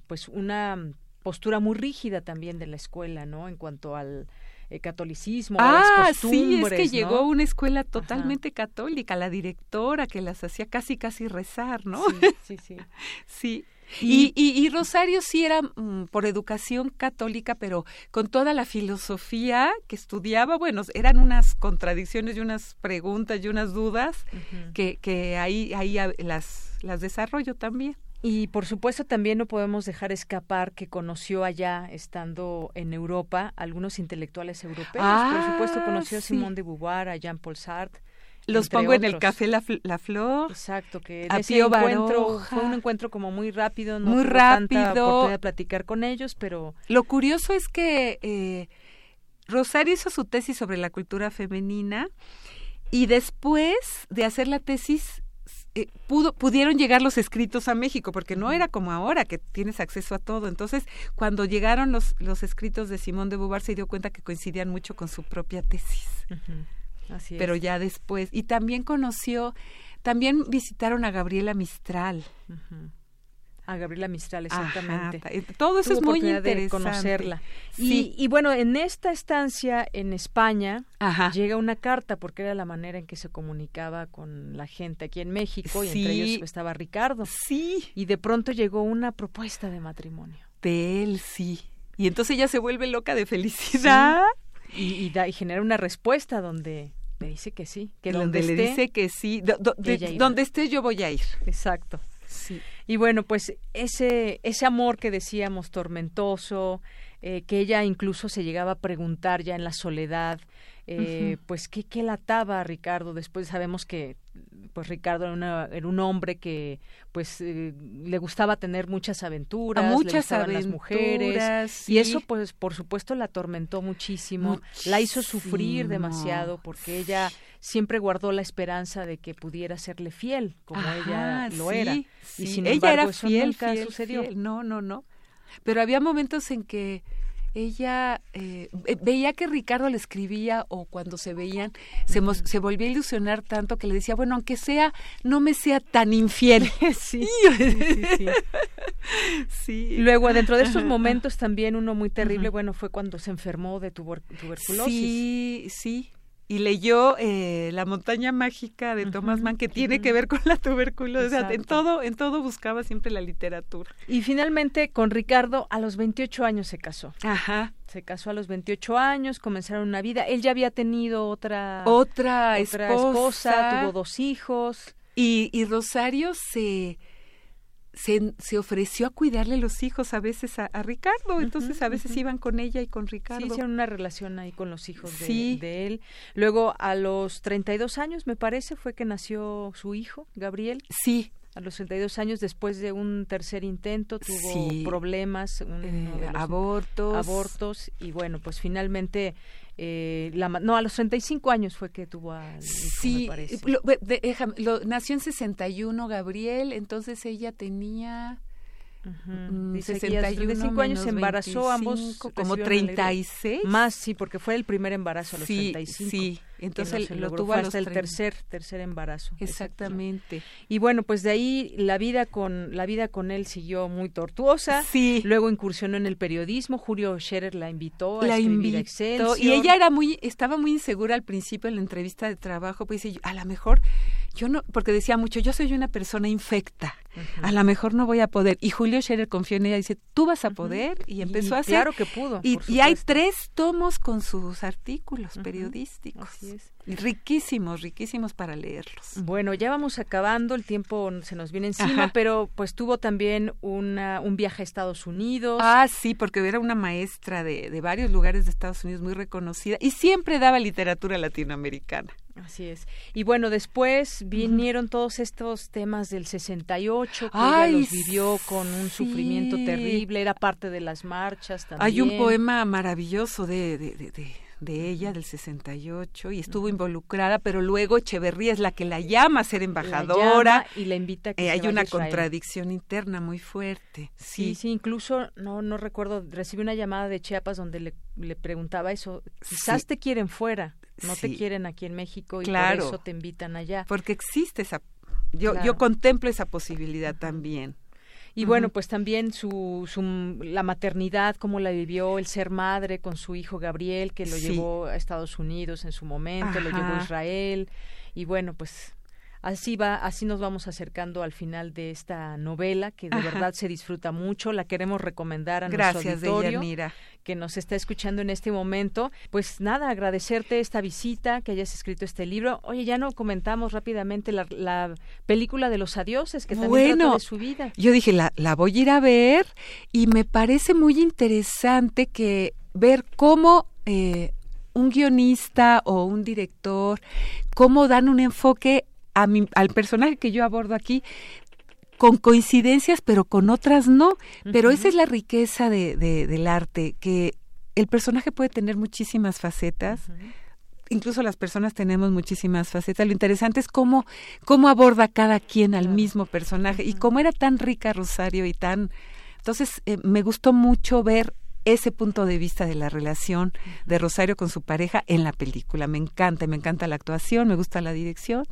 pues una postura muy rígida también de la escuela, ¿no? En cuanto al eh, catolicismo, ah, a las sí, es que llegó una escuela totalmente católica, la directora que las hacía casi casi rezar, ¿no? Sí, sí, sí. [LAUGHS] sí. Y, y, Rosario sí era mm, por educación católica, pero con toda la filosofía que estudiaba, bueno, eran unas contradicciones y unas preguntas y unas dudas que, que ahí, ahí las, las desarrollo también. Y por supuesto también no podemos dejar escapar que conoció allá, estando en Europa, algunos intelectuales europeos. por supuesto ah, conoció a Simone de Beauvoir, a Jean-Paul Sartre. Los pongo en el café La, la Flor. Exacto, que ese encuentro fue un encuentro como muy rápido, no muy rápido. Tanta oportunidad de platicar con ellos, pero lo curioso es que eh, Rosario hizo su tesis sobre la cultura femenina y después de hacer la tesis eh, pudo, pudieron llegar los escritos a México, porque no era como ahora que tienes acceso a todo. Entonces, cuando llegaron los, los escritos de Simón de Beauvoir, se dio cuenta que coincidían mucho con su propia tesis. Así Pero ya después, y también conoció, también visitaron a Gabriela Mistral a Gabriela Mistral, exactamente. todo eso es muy interesante. De conocerla. Y, bueno, en esta estancia en España llega una carta, porque era la manera en que se comunicaba con la gente aquí en México, y entre ellos estaba Ricardo. Sí. Y de pronto llegó una propuesta de matrimonio. De él, sí. Y entonces ella se vuelve loca de felicidad. Y, da, y genera una respuesta donde le dice que sí, que donde, le dice que sí, donde esté yo voy a ir. Exacto. Y bueno, pues ese, ese amor que decíamos tormentoso, eh, que ella incluso se llegaba a preguntar ya en la soledad, eh, pues ¿qué, qué lataba a Ricardo. Después sabemos que pues Ricardo era, era un hombre que pues eh, le gustaba tener muchas aventuras, muchas le las mujeres y eso pues por supuesto la atormentó muchísimo, la hizo sufrir demasiado porque ella siempre guardó la esperanza de que pudiera serle fiel como ella lo era. Y sin ella embargo era eso fiel, nunca sucedió. No, no, no. Pero había momentos en que ella eh, veía que Ricardo le escribía o cuando se veían se, se volvía a ilusionar tanto que le decía, bueno, aunque sea, no me sea tan infiel. [LAUGHS] sí, sí, sí, [LAUGHS] Luego, dentro de esos momentos también uno muy terrible, bueno, fue cuando se enfermó de tuberculosis. Sí, sí, y leyó eh, La montaña mágica de Thomas Mann que tiene que ver con la tuberculosis. en todo, en todo buscaba siempre la literatura. Y finalmente con Ricardo a los 28 años se casó. Ajá. Se casó a los 28 años, comenzaron una vida. Él ya había tenido otra otra, esposa, tuvo dos hijos. Y, y Rosario se se, se, ofreció a cuidarle los hijos a veces a, Ricardo, entonces a veces iban con ella y con Ricardo. Sí, hicieron una relación ahí con los hijos de, de, él. Luego, a los 32 años, me parece, fue que nació su hijo, Gabriel. Sí, A los 32 años, después de un tercer intento, tuvo problemas, eh, abortos. Abortos, y bueno, pues finalmente eh, la, no, a los 35 años fue que tuvo a Sí, lo, nació en 61 Gabriel, entonces ella tenía... Uh 65 años se embarazó ambos como 36 más sí porque fue el primer embarazo a los sí, 35 sí. entonces lo tuvo hasta el tercer tercer embarazo exactamente. Y bueno pues de ahí la vida con la vida con él siguió muy tortuosa. Sí. Luego incursionó en el periodismo. Julio Scherer la invitó a la escribir invitó, y ella era muy estaba muy insegura al principio en la entrevista de trabajo pues dice a lo mejor yo no porque decía mucho yo soy una persona infecta a lo mejor no voy a poder. Y Julio Scherer confió en ella y dice, tú vas a poder. Y empezó a hacer. Claro que pudo. Y, y, hay tres tomos con sus artículos periodísticos. Así es. Riquísimos, riquísimos para leerlos. Bueno, ya vamos acabando, el tiempo se nos viene encima, pero pues tuvo también una, un viaje a Estados Unidos. Ah, sí, porque era una maestra de, de varios lugares de Estados Unidos muy reconocida y siempre daba literatura latinoamericana. Así es. Y bueno, después vinieron todos estos temas del 68, que Ay, ella los vivió con un sufrimiento terrible, era parte de las marchas también. Hay un poema maravilloso de, de, de, de ella del 68 y estuvo involucrada, pero luego Echeverría es la que la llama a ser embajadora y la invita a que eh, hay se vaya una Israel. contradicción interna muy fuerte. Sí, sí, incluso no no recuerdo, recibí una llamada de Chiapas donde le, le preguntaba eso, quizás Sí. te quieren fuera, no te quieren aquí en México y Claro. por eso te invitan allá. Porque existe esa yo Claro. yo contemplo esa posibilidad también. Y bueno, pues también su, su la maternidad, cómo la vivió, el ser madre con su hijo Gabriel, que lo Sí. llevó a Estados Unidos en su momento, lo llevó a. Israel, y bueno, pues así va, así nos vamos acercando al final de esta novela, que de Ajá. verdad se disfruta mucho, la queremos recomendar a Gracias, nuestro auditorio Deyanira. que nos está escuchando en este momento. Pues nada, agradecerte esta visita, que hayas escrito este libro. Oye, ya no comentamos rápidamente la, la película de los adioses, que también trata Bueno, de su vida. Yo dije, la, la voy a ir a ver y me parece muy interesante que ver cómo eh, un guionista o un director, cómo dan un enfoque a mi, al personaje que yo abordo aquí con coincidencias, pero con otras no. Pero esa es la riqueza de, de- del arte, que el personaje puede tener muchísimas facetas. Incluso las personas tenemos muchísimas facetas. Lo interesante es cómo, cómo aborda cada quien al mismo personaje. Y como era tan rica Rosario y tan... Entonces, eh, me gustó mucho ver ese punto de vista de la relación de Rosario con su pareja en la película. Me encanta, me encanta la actuación, me gusta la dirección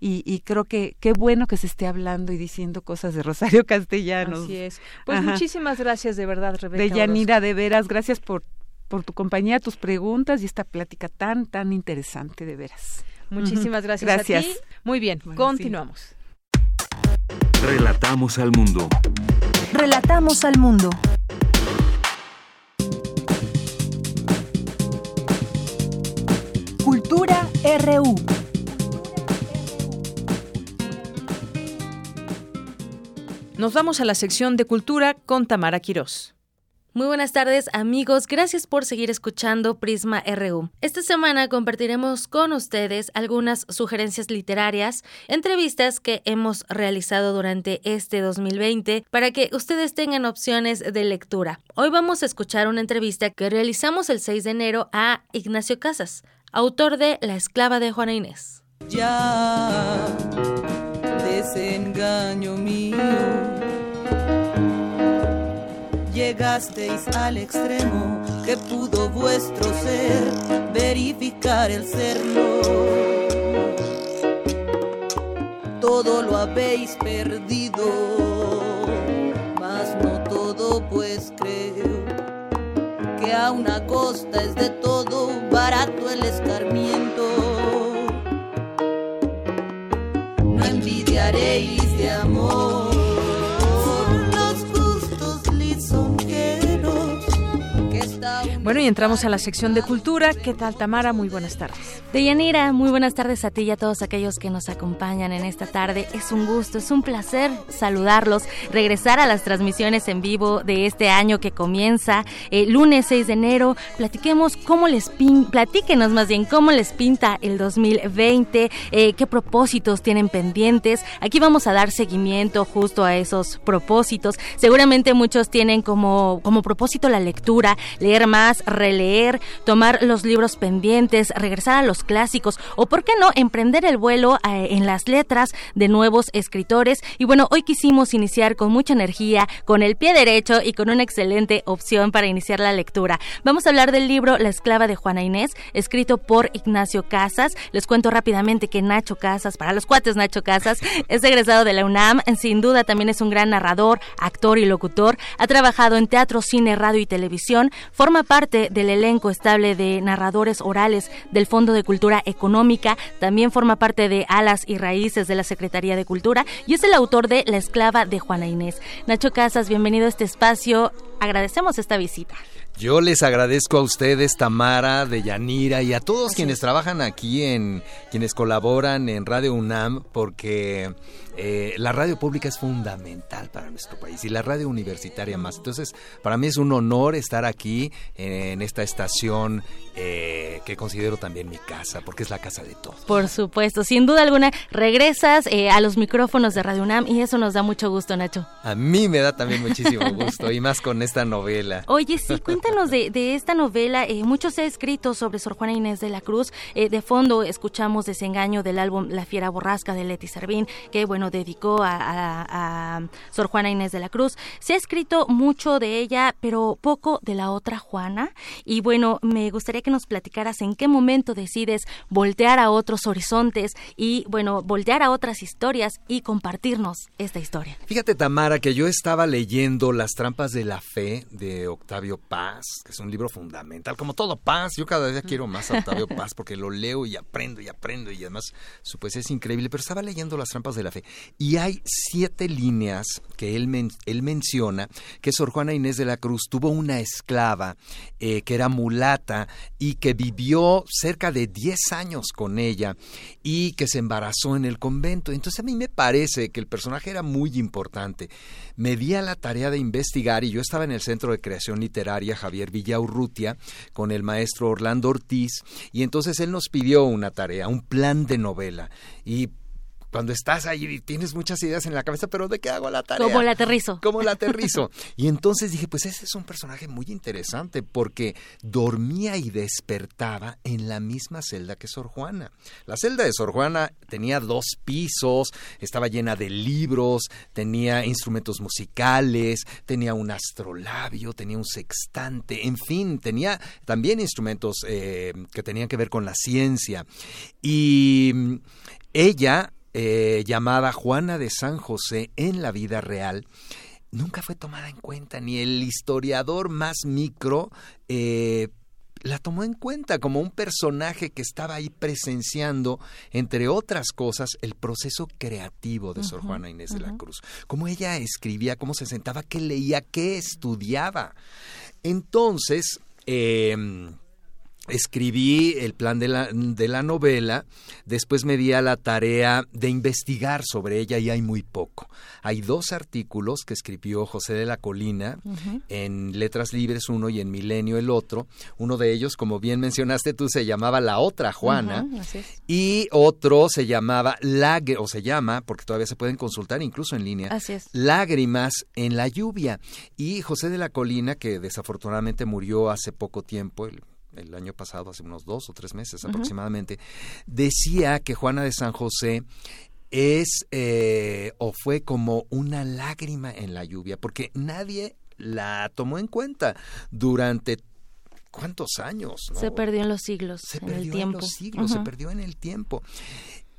y, y creo que qué bueno que se esté hablando y diciendo cosas de Rosario [LAUGHS] Castellanos. Así es. Pues Ajá. muchísimas gracias de verdad, Rebeca. De. Yanira, de veras, gracias por, por tu compañía, tus preguntas y esta plática tan, tan interesante, de veras. Muchísimas gracias, Gracias. a ti. Muy bien, continuamos. Relatamos al mundo. Relatamos al mundo. Cultura RU. Nos vamos a la sección de cultura con Tamara Quirós. Muy buenas tardes amigos, gracias por seguir escuchando Prisma RU. Esta semana compartiremos con ustedes algunas sugerencias literarias, entrevistas que hemos realizado durante este 2020 para que ustedes tengan opciones de lectura. Hoy vamos a escuchar una entrevista que realizamos el 6 de enero a Ignacio Casas, autor de La esclava de Juana Inés. Ya, desengaño mío, llegasteis al extremo que pudo vuestro ser verificar el serlo. Todo lo habéis perdido, mas no todo, pues creo que a una costa es de todo barato el escarmiento. No envidiaréis de amor Bueno, y entramos a la sección de cultura. ¿Qué tal, Tamara? Muy buenas tardes. Deyanira, muy buenas tardes a ti y a todos aquellos que nos acompañan en esta tarde. Es un gusto, es un placer saludarlos, regresar a las transmisiones en vivo de este año que comienza el lunes 6 de enero. Platiquemos cómo les pin, platíquenos más bien cómo les pinta el 2020, eh, qué propósitos tienen pendientes. Aquí vamos a dar seguimiento justo a esos propósitos. Seguramente muchos tienen como, como propósito la lectura, leer más, releer, tomar los libros pendientes, regresar a los clásicos o, ¿por qué no?, emprender el vuelo eh, en las letras de nuevos escritores. Y bueno, hoy quisimos iniciar con mucha energía, con el pie derecho y con una excelente opción para iniciar la lectura. Vamos a hablar del libro La esclava de Juana Inés, escrito por Ignacio Casas. Les cuento rápidamente que Nacho Casas, para los cuates Nacho Casas, [LAUGHS] es egresado de la UNAM, sin duda también es un gran narrador, actor y locutor, ha trabajado en teatro, cine, radio y televisión, forma parte del elenco estable de narradores orales del Fondo de Cultura Económica, también forma parte de Alas y Raíces de la Secretaría de Cultura y es el autor de La esclava de Juana Inés. Nacho Casas, bienvenido a este espacio. Agradecemos esta visita. Yo les agradezco a ustedes, Tamara, de Yanira y a todos quienes trabajan aquí en, quienes colaboran en Radio UNAM, porque eh, la radio pública es fundamental para nuestro país y la radio universitaria más. Entonces, para mí es un honor estar aquí en esta estación eh, que considero también mi casa, porque es la casa de todos. Por supuesto, sin duda alguna, regresas eh, a los micrófonos de Radio UNAM y eso nos da mucho gusto, Nacho. A mí me da también muchísimo gusto y más con esta novela. Oye, sí, cuéntanos de, de esta novela. mucho se ha escrito sobre Sor Juana Inés de la Cruz. de fondo escuchamos Desengaño del álbum La Fiera Borrasca de Leti Servín, que bueno, dedicó a, Sor Juana Inés de la Cruz. Se ha escrito mucho de ella, pero poco de la otra Juana. Y bueno, me gustaría que nos platicaras en qué momento decides voltear a otros horizontes y bueno, voltear a otras historias y compartirnos esta historia. Fíjate, Tamara, que yo estaba leyendo Las trampas de la fe de Octavio Paz, que es un libro fundamental, como todo Paz. Yo cada día quiero más a Octavio [LAUGHS] Paz porque lo leo y aprendo y aprendo y además su poesía es increíble, pero estaba leyendo Las trampas de la fe y hay siete líneas que él, él menciona que Sor Juana Inés de la Cruz tuvo una esclava eh, que era mulata y que vivió cerca de 10 años con ella y que se embarazó en el convento. Entonces a mí me parece que el personaje era muy importante. Me di a la tarea de investigar y yo estaba en el Centro de Creación Literaria Javier Villaurrutia con el maestro Orlando Ortiz y entonces él nos pidió una tarea, un plan de novela y cuando estás ahí y tienes muchas ideas en la cabeza, pero ¿de qué hago la tarea? ¿Cómo la aterrizo? ¿Cómo la aterrizo? [LAUGHS] y entonces dije, pues ese es un personaje muy interesante porque dormía y despertaba en la misma celda que Sor Juana. La celda de Sor Juana tenía dos pisos, estaba llena de libros, tenía instrumentos musicales, tenía un astrolabio, tenía un sextante, en fin, tenía también instrumentos eh, que tenían que ver con la ciencia. Y mm, ella eh, llamada Juana de San José en la vida real, nunca fue tomada en cuenta, ni el historiador más micro eh, la tomó en cuenta como un personaje que estaba ahí presenciando, entre otras cosas, el proceso creativo de Sor Juana Inés de la Cruz. Cómo ella escribía, cómo se sentaba, qué leía, qué estudiaba. Entonces, eh, escribí el plan de la, de la, novela, después me di a la tarea de investigar sobre ella y hay muy poco. Hay dos artículos que escribió José de la Colina en Letras Libres uno y en Milenio el otro. Uno de ellos, como bien mencionaste tú, se llamaba La Otra Juana y otro se llamaba o se llama, porque todavía se pueden consultar incluso en línea, Lágrimas en la lluvia. Y José de la Colina, que desafortunadamente murió hace poco tiempo, el el año pasado, hace unos dos o tres meses aproximadamente, decía que Juana de San José es eh, o fue como una lágrima en la lluvia, porque nadie la tomó en cuenta durante cuántos años. Se perdió en los siglos, se en perdió el tiempo. En los siglos, se perdió en el tiempo.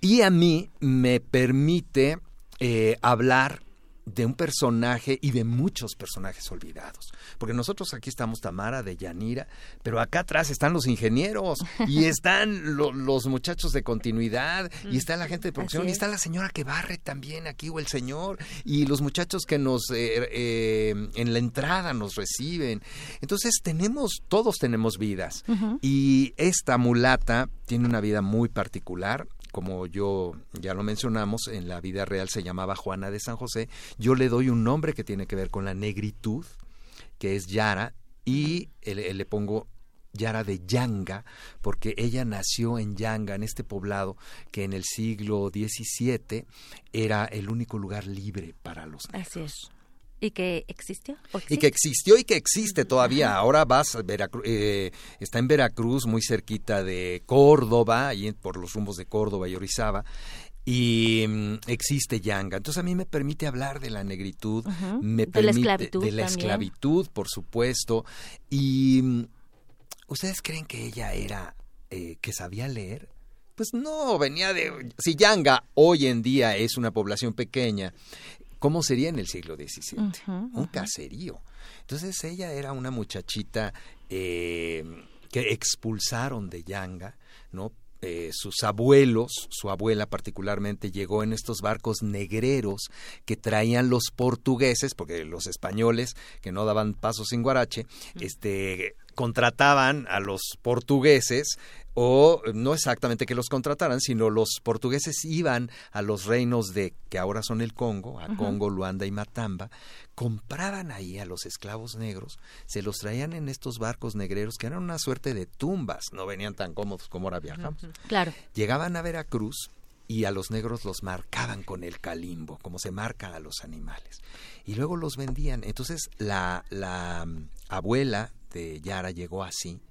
Y a mí me permite eh, hablar de un personaje y de muchos personajes olvidados. Porque nosotros aquí estamos Tamara de Yanira, pero acá atrás están los ingenieros y [LAUGHS] están los muchachos de continuidad y está la gente de producción y está la señora que barre también aquí o el señor y los muchachos que nos eh, eh, en la entrada nos reciben. Entonces tenemos, todos tenemos vidas y esta mulata tiene una vida muy particular como yo ya lo mencionamos, en la vida real se llamaba Juana de San José, yo le doy un nombre que tiene que ver con la negritud, que es Yara, y le, pongo Yara de Yanga, porque ella nació en Yanga, en este poblado que en el siglo XVII era el único lugar libre para los negros. Así es. ¿Y que existió? Y que existió y que existe todavía. Ahora vas, eh, está en Veracruz, muy cerquita de Córdoba, y por los rumbos de Córdoba y Orizaba, y mm, existe Yanga. Entonces a mí me permite hablar de la negritud, me de la esclavitud, de la esclavitud, por supuesto. Y mm, ustedes creen que ella era eh, que sabía leer? Pues no, venía de... Si Yanga hoy en día es una población pequeña ¿Cómo sería en el siglo XVII? Un caserío. Entonces ella era una muchachita eh, que expulsaron de Yanga, ¿no? Eh, sus abuelos, su abuela particularmente, llegó en estos barcos negreros que traían los portugueses, porque los españoles, que no daban paso sin guarache, este, contrataban a los portugueses o no exactamente que los contrataran, sino los portugueses iban a los reinos de que ahora son el Congo, a Congo, Luanda y Matamba, compraban ahí a los esclavos negros, se los traían en estos barcos negreros que eran una suerte de tumbas, no venían tan cómodos como ahora viajamos. Claro. Llegaban a Veracruz y a los negros los marcaban con el calimbo, como se marca a los animales. Y luego los vendían. Entonces la, la mm, abuela de Yara llegó así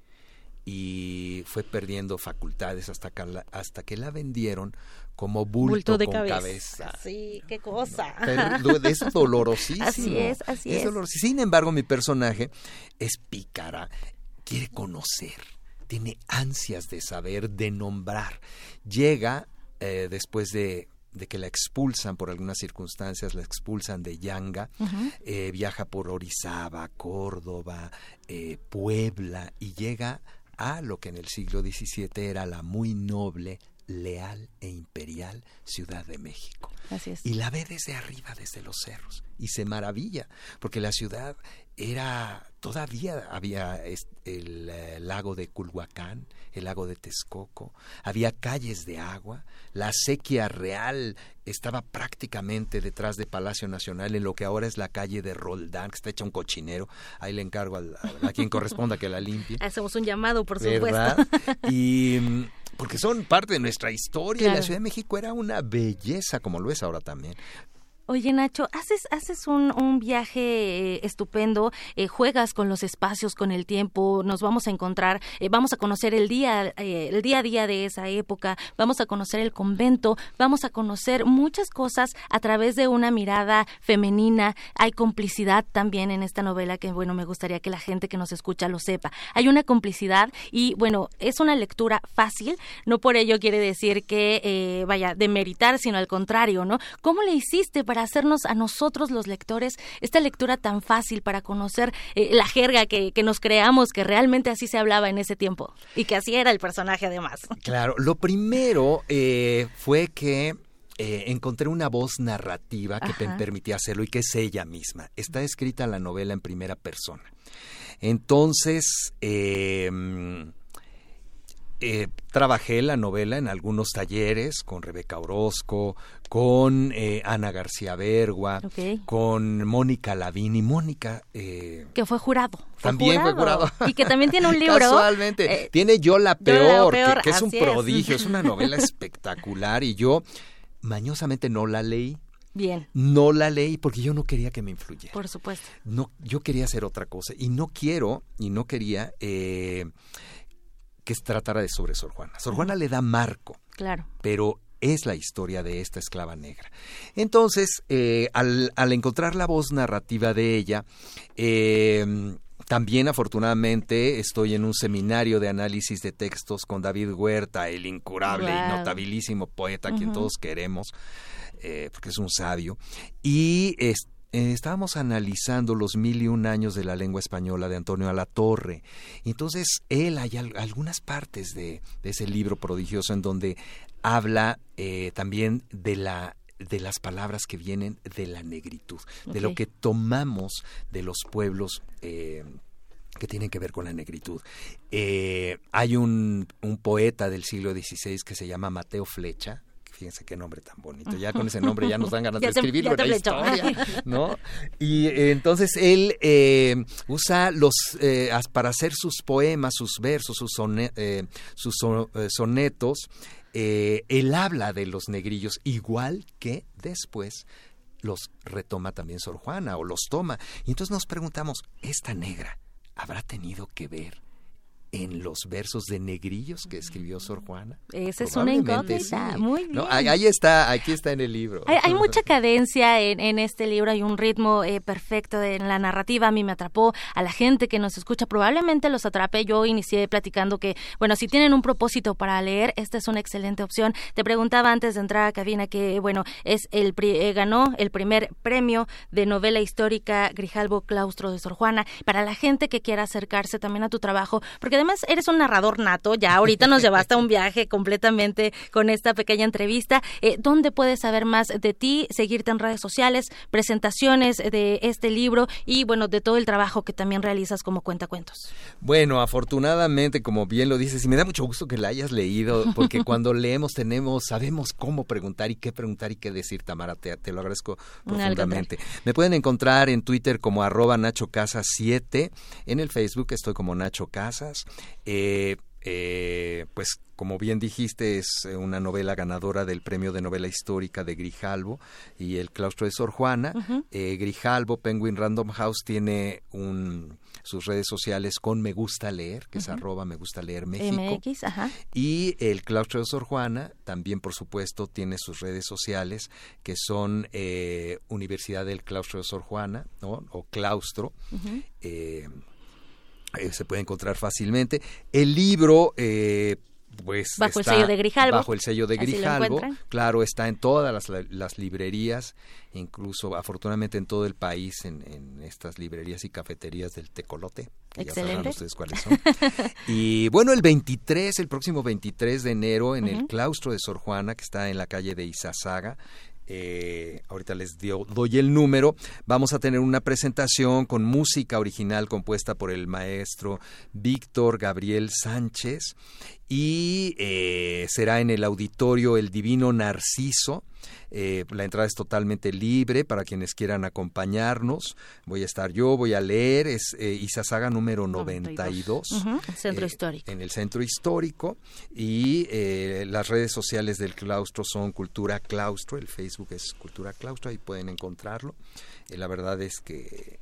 y fue perdiendo facultades hasta que la, hasta que la vendieron como bulto, de con cabeza. Sí, qué cosa. es dolorosísimo. Así es, así es. Sin embargo, mi personaje es pícara, quiere conocer, tiene ansias de saber, de nombrar. Llega eh, después de de que la expulsan por algunas circunstancias, la expulsan de Yanga, eh, viaja por Orizaba, Córdoba, eh, Puebla y llega a lo que en el siglo XVII era la muy noble, leal e imperial Ciudad de México. Así es. Y la ve desde arriba, desde los cerros, y se maravilla, porque la ciudad era, todavía había el, eh, lago de Culhuacán, el lago de Texcoco, había calles de agua, la sequía real estaba prácticamente detrás de Palacio Nacional, en lo que ahora es la calle de Roldán, que está hecha un cochinero, ahí le encargo a, quien corresponda que la limpie. [LAUGHS] Hacemos un llamado, por supuesto. Y mm, porque son parte de nuestra historia. La Ciudad de México era una belleza, como lo es ahora también. Oye, Nacho, haces, haces un, un viaje eh, estupendo, eh, juegas con los espacios, con el tiempo, nos vamos a encontrar, eh, vamos a conocer el día, el día a día de esa época, vamos a conocer el convento, vamos a conocer muchas cosas a través de una mirada femenina. Hay complicidad también en esta novela que, bueno, me gustaría que la gente que nos escucha lo sepa. Hay una complicidad y, bueno, es una lectura fácil, no por ello quiere decir que vaya demeritar, sino al contrario, ¿no? ¿Cómo le hiciste para hacernos a nosotros los lectores esta lectura tan fácil para conocer eh, la jerga que, nos creamos, que realmente así se hablaba en ese tiempo y que así era el personaje además. [LAUGHS] Claro, lo primero eh, fue que eh, encontré una voz narrativa que me permitía hacerlo y que es ella misma. Está escrita la novela en primera persona. Entonces, eh, eh, trabajé la novela en algunos talleres con Rebeca Orozco, con eh, Ana García Bergua, con Mónica Lavini. Mónica... Eh, que fue jurado. también fue jurado. Y que también tiene un [LAUGHS] libro. Casualmente. tiene Yo la Peor, que, es un prodigio, es. una [LAUGHS] novela espectacular y yo mañosamente no la leí. Bien. No la leí porque yo no quería que me influyera. Por supuesto. No, yo quería hacer otra cosa y no quiero y no quería que se tratara de sobre Sor Juana. Sor Juana le da marco. Claro. Pero es la historia de esta esclava negra. Entonces, eh, al, encontrar la voz narrativa de ella, eh, también afortunadamente estoy en un seminario de análisis de textos con David Huerta, el incurable y notabilísimo poeta a quien todos queremos. eh, porque es un sabio, y estábamos analizando los mil y un años de la lengua española de Antonio Alatorre. Entonces, él hay algunas partes de, ese libro prodigioso en donde habla también de la de las palabras que vienen de la negritud, de lo que tomamos de los pueblos eh, que tienen que ver con la negritud. Eh, hay un, un, poeta del siglo XVI que se llama Mateo Flecha, fíjense qué nombre tan bonito, ya con ese [LAUGHS] nombre ya nos dan ganas de escribirlo en la historia, ¿no? Y eh, entonces él usa los, para hacer sus poemas, sus versos, sus, sus sonetos, eh, él habla de los negrillos igual que después los retoma también Sor Juana o los toma. Y entonces nos preguntamos, ¿esta negra habrá tenido que ver en los versos de negrillos que escribió Sor Juana? Esa es una incógnita, muy bien. ahí, está, aquí está en el libro. Hay, mucha cadencia en, este libro, hay un ritmo eh, perfecto en la narrativa, a mí me atrapó, a la gente que nos escucha probablemente los atrape. Yo inicié platicando que, bueno, si tienen un propósito para leer, esta es una excelente opción. Te preguntaba antes de entrar a cabina que, bueno, es el eh, ganó el primer premio de novela histórica Grijalbo Claustro de Sor Juana. Para la gente que quiera acercarse también a tu trabajo, porque además eres un narrador nato, ya ahorita nos llevaste a un [LAUGHS] viaje completamente con esta pequeña entrevista. Eh, ¿Dónde puedes saber más de ti, seguirte en redes sociales, presentaciones de este libro y bueno, de todo el trabajo que también realizas como cuentacuentos? Bueno, afortunadamente, como bien lo dices, y me da mucho gusto que la hayas leído, porque [LAUGHS] cuando leemos tenemos, sabemos cómo preguntar y qué preguntar y qué decir, Tamara, te, lo agradezco profundamente. Me pueden encontrar en Twitter como arroba Nacho Casas 7, en el Facebook estoy como Nacho Casas, eh, eh, pues como bien dijiste, es una novela ganadora del premio de novela histórica de Grijalbo y el claustro de Sor Juana. Eh, Grijalbo, Penguin Random House, tiene un, sus redes sociales con Me Gusta Leer, que es arroba Me Gusta Leer México. Y el claustro de Sor Juana también, por supuesto, tiene sus redes sociales, que son Universidad del Claustro de Sor Juana, o claustro. Eh, se puede encontrar fácilmente. El libro, eh, pues bajo el sello de Grijalbo. Bajo el sello de Grijalbo. Claro, está en todas las, librerías, incluso afortunadamente en todo el país, en, estas librerías y cafeterías del Tecolote. Excelente. ustedes cuáles son. y bueno, el 23, el próximo 23 de enero, en el claustro de Sor Juana, que está en la calle de Izazaga, eh, ahorita les doy el número, vamos a tener una presentación con música original compuesta por el maestro Víctor Gabriel Sánchez y eh, será en el auditorio El Divino Narciso. Eh, la entrada es totalmente libre para quienes quieran acompañarnos. Voy a estar yo, voy a leer, es eh, Isasaga número 92. Centro Histórico. En el Centro Histórico. Y las redes sociales del claustro son Cultura Claustro, el Facebook es Cultura Claustro, ahí pueden encontrarlo. la verdad es que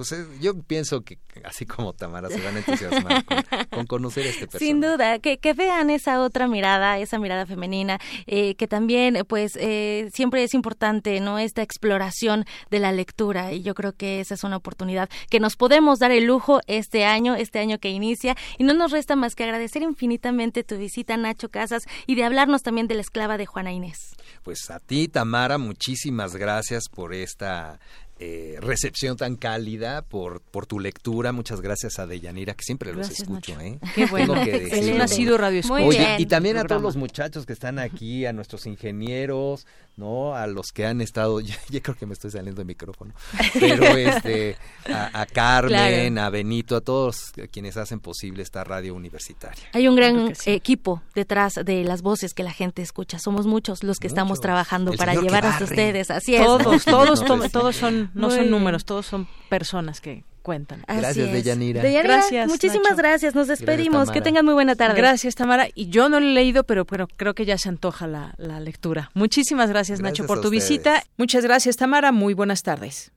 pues yo pienso que así como Tamara se van a entusiasmar con, conocer este [LAUGHS] personaje. Sin duda, que, que, vean esa otra mirada, esa mirada femenina, eh, que también pues eh, siempre es importante, ¿no? Esta exploración de la lectura y yo creo que esa es una oportunidad que nos podemos dar el lujo este año, este año que inicia y no nos resta más que agradecer infinitamente tu visita, Nacho Casas, y de hablarnos también de la esclava de Juana Inés. Pues a ti, Tamara, muchísimas gracias por esta eh, recepción tan cálida, por, por tu lectura. Muchas gracias a Deyanira, que siempre los escucho. ¿eh? Qué bueno, ha sido radio Oye, y también a todos los muchachos que están aquí, a nuestros ingenieros, ¿no? A los que han estado, [LAUGHS] ya, creo que me estoy saliendo de micrófono, pero este, a, Carmen, a Benito, a todos quienes hacen posible esta radio universitaria. Hay un gran equipo detrás de las voces que la gente escucha. Somos muchos los que estamos trabajando para llevar a ustedes. Así es. Todos, todos, todos son, no son números, todos son personas que cuentan. Gracias, Deyanira. Gracias. Muchísimas gracias. Nos despedimos. que tengan muy buena tarde. Gracias, Tamara. Y yo no lo he leído, pero, pero creo que ya se antoja la, la lectura. Muchísimas gracias, Nacho, por tu visita. Muchas gracias, Tamara. Muy buenas tardes.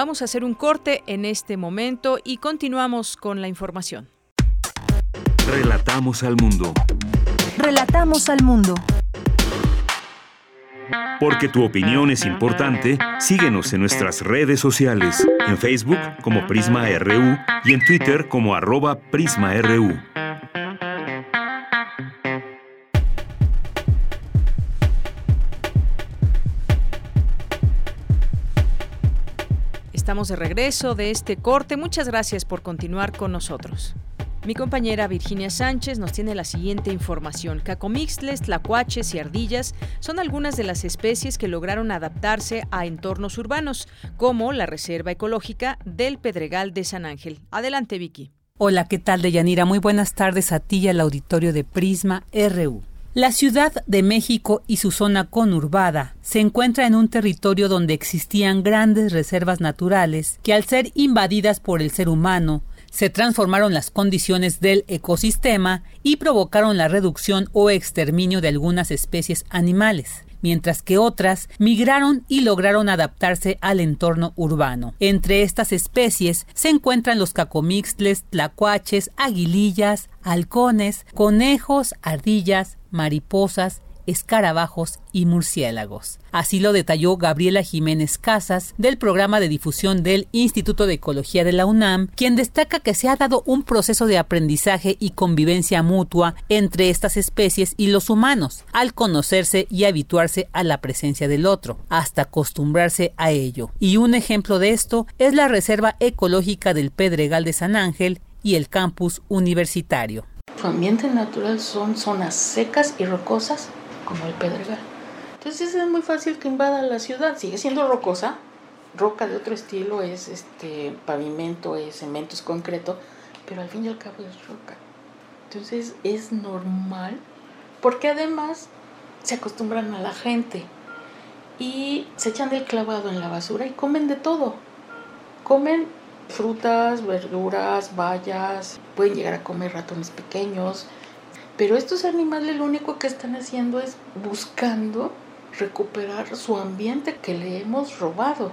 Vamos a hacer un corte en este momento y continuamos con la información. Relatamos al mundo. Relatamos al mundo. Porque tu opinión es importante, síguenos en nuestras redes sociales, en Facebook como Prisma RU y en Twitter como arroba PrismaRU. De regreso de este corte. Muchas gracias por continuar con nosotros. Mi compañera Virginia Sánchez nos tiene la siguiente información. Cacomixles, tlacuaches y ardillas son algunas de las especies que lograron adaptarse a entornos urbanos, como la Reserva Ecológica del Pedregal de San Ángel. Adelante, Vicky. Hola, ¿qué tal, Deyanira? Muy buenas tardes a ti y al auditorio de Prisma RU. La Ciudad de México y su zona conurbada se encuentra en un territorio donde existían grandes reservas naturales que al ser invadidas por el ser humano se transformaron las condiciones del ecosistema y provocaron la reducción o exterminio de algunas especies animales mientras que otras migraron y lograron adaptarse al entorno urbano. Entre estas especies se encuentran los cacomixtles, tlacuaches, aguilillas, halcones, conejos, ardillas, mariposas, escarabajos y murciélagos. Así lo detalló Gabriela Jiménez Casas del programa de difusión del Instituto de Ecología de la UNAM, quien destaca que se ha dado un proceso de aprendizaje y convivencia mutua entre estas especies y los humanos, al conocerse y habituarse a la presencia del otro, hasta acostumbrarse a ello. Y un ejemplo de esto es la Reserva Ecológica del Pedregal de San Ángel y el campus universitario. Su ambiente natural son zonas secas y rocosas como el pedregal. Entonces es muy fácil que invada la ciudad. Sigue siendo rocosa, roca de otro estilo, es este pavimento, es cemento, es concreto, pero al fin y al cabo es roca. Entonces es normal, porque además se acostumbran a la gente y se echan del clavado en la basura y comen de todo. Comen frutas, verduras, bayas, pueden llegar a comer ratones pequeños, pero estos animales lo único que están haciendo es buscando recuperar su ambiente que le hemos robado.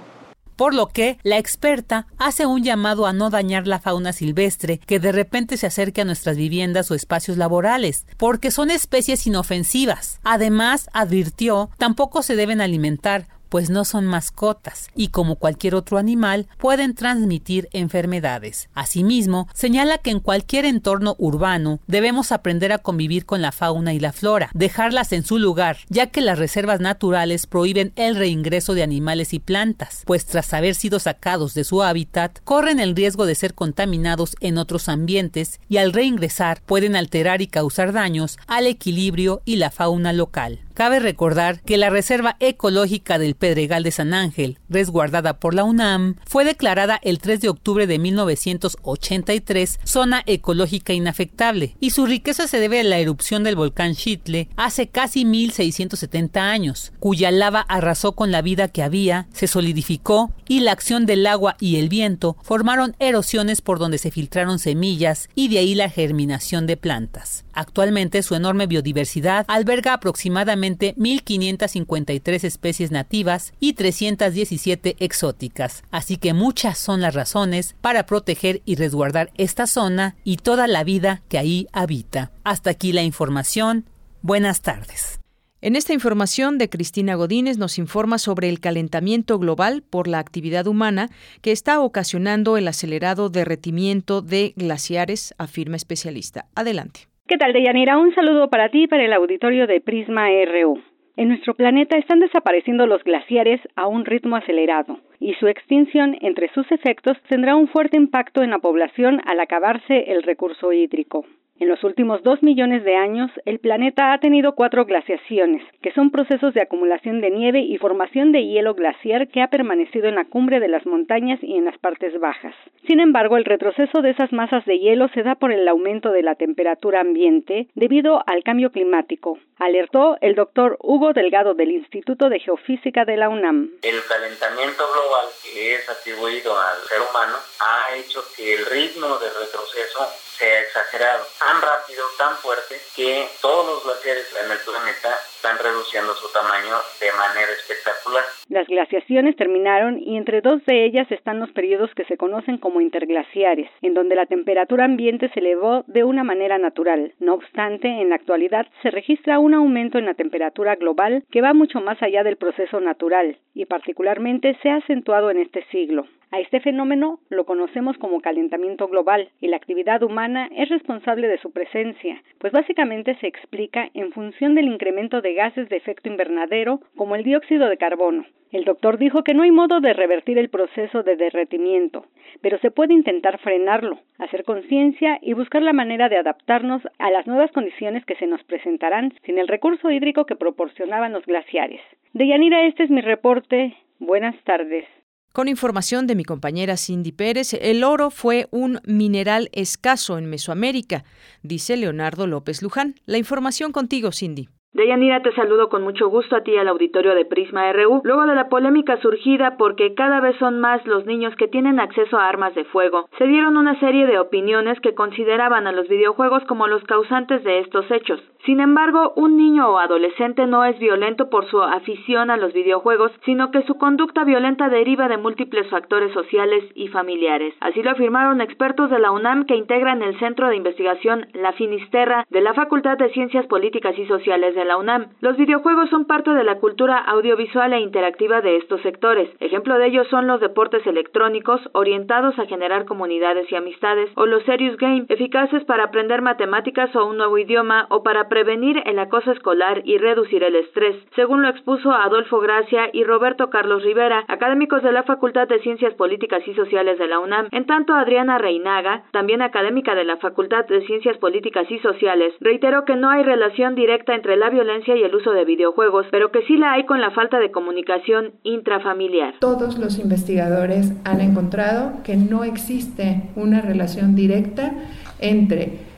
Por lo que la experta hace un llamado a no dañar la fauna silvestre que de repente se acerque a nuestras viviendas o espacios laborales, porque son especies inofensivas. Además, advirtió, tampoco se deben alimentar pues no son mascotas y como cualquier otro animal pueden transmitir enfermedades. Asimismo, señala que en cualquier entorno urbano debemos aprender a convivir con la fauna y la flora, dejarlas en su lugar, ya que las reservas naturales prohíben el reingreso de animales y plantas, pues tras haber sido sacados de su hábitat, corren el riesgo de ser contaminados en otros ambientes y al reingresar pueden alterar y causar daños al equilibrio y la fauna local. Cabe recordar que la Reserva Ecológica del Pedregal de San Ángel, resguardada por la UNAM, fue declarada el 3 de octubre de 1983 zona ecológica inafectable y su riqueza se debe a la erupción del volcán Chitle hace casi 1670 años, cuya lava arrasó con la vida que había, se solidificó y la acción del agua y el viento formaron erosiones por donde se filtraron semillas y de ahí la germinación de plantas. Actualmente su enorme biodiversidad alberga aproximadamente 1.553 especies nativas y 317 exóticas, así que muchas son las razones para proteger y resguardar esta zona y toda la vida que ahí habita. Hasta aquí la información. Buenas tardes. En esta información de Cristina Godínez nos informa sobre el calentamiento global por la actividad humana que está ocasionando el acelerado derretimiento de glaciares, afirma especialista. Adelante. ¿Qué tal, Deyanira? Un saludo para ti y para el auditorio de Prisma RU. En nuestro planeta están desapareciendo los glaciares a un ritmo acelerado y su extinción, entre sus efectos, tendrá un fuerte impacto en la población al acabarse el recurso hídrico. En los últimos dos millones de años, el planeta ha tenido cuatro glaciaciones, que son procesos de acumulación de nieve y formación de hielo glaciar que ha permanecido en la cumbre de las montañas y en las partes bajas. Sin embargo, el retroceso de esas masas de hielo se da por el aumento de la temperatura ambiente debido al cambio climático, alertó el doctor Hugo Delgado del Instituto de Geofísica de la UNAM. El calentamiento global que es atribuido al ser humano ha hecho que el ritmo de retroceso se ha exagerado tan rápido, tan fuerte, que todos los glaciares en el planeta están reduciendo su tamaño de manera espectacular. Las glaciaciones terminaron y entre dos de ellas están los periodos que se conocen como interglaciares, en donde la temperatura ambiente se elevó de una manera natural. No obstante, en la actualidad se registra un aumento en la temperatura global que va mucho más allá del proceso natural y particularmente se ha acentuado en este siglo. A este fenómeno lo conocemos como calentamiento global y la actividad humana es responsable de su presencia, pues básicamente se explica en función del incremento de gases de efecto invernadero como el dióxido de carbono. El doctor dijo que no hay modo de revertir el proceso de derretimiento, pero se puede intentar frenarlo, hacer conciencia y buscar la manera de adaptarnos a las nuevas condiciones que se nos presentarán sin el recurso hídrico que proporcionaban los glaciares. Deyanira, este es mi reporte. Buenas tardes. Con información de mi compañera Cindy Pérez, el oro fue un mineral escaso en Mesoamérica, dice Leonardo López Luján. La información contigo, Cindy. Deyanira, te saludo con mucho gusto a ti al auditorio de Prisma RU, luego de la polémica surgida porque cada vez son más los niños que tienen acceso a armas de fuego. Se dieron una serie de opiniones que consideraban a los videojuegos como los causantes de estos hechos. Sin embargo, un niño o adolescente no es violento por su afición a los videojuegos, sino que su conducta violenta deriva de múltiples factores sociales y familiares. Así lo afirmaron expertos de la UNAM que integran el Centro de Investigación La Finisterra de la Facultad de Ciencias Políticas y Sociales de la UNAM. Los videojuegos son parte de la cultura audiovisual e interactiva de estos sectores. Ejemplo de ello son los deportes electrónicos orientados a generar comunidades y amistades, o los serious game, eficaces para aprender matemáticas o un nuevo idioma o para prevenir el acoso escolar y reducir el estrés, según lo expuso Adolfo Gracia y Roberto Carlos Rivera, académicos de la Facultad de Ciencias Políticas y Sociales de la UNAM. En tanto, Adriana Reinaga, también académica de la Facultad de Ciencias Políticas y Sociales, reiteró que no hay relación directa entre la violencia y el uso de videojuegos, pero que sí la hay con la falta de comunicación intrafamiliar. Todos los investigadores han encontrado que no existe una relación directa entre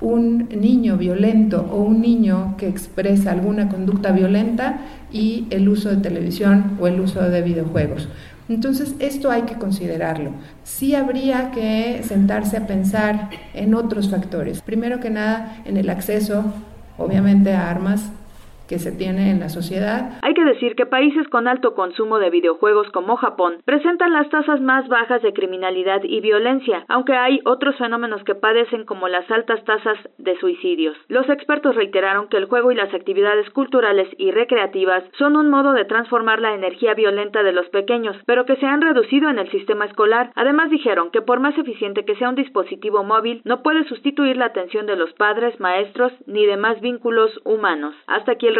un niño violento o un niño que expresa alguna conducta violenta y el uso de televisión o el uso de videojuegos. Entonces, esto hay que considerarlo. Sí habría que sentarse a pensar en otros factores. Primero que nada, en el acceso, obviamente, armas que se tiene en la sociedad. Hay que decir que países con alto consumo de videojuegos como Japón presentan las tasas más bajas de criminalidad y violencia, aunque hay otros fenómenos que padecen como las altas tasas de suicidios. Los expertos reiteraron que el juego y las actividades culturales y recreativas son un modo de transformar la energía violenta de los pequeños, pero que se han reducido en el sistema escolar. Además dijeron que por más eficiente que sea un dispositivo móvil, no puede sustituir la atención de los padres, maestros ni demás vínculos humanos. Hasta aquí el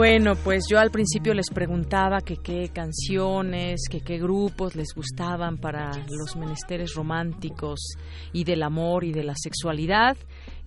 Bueno, pues yo al principio les preguntaba que qué canciones, que qué grupos les gustaban para los menesteres románticos y del amor y de la sexualidad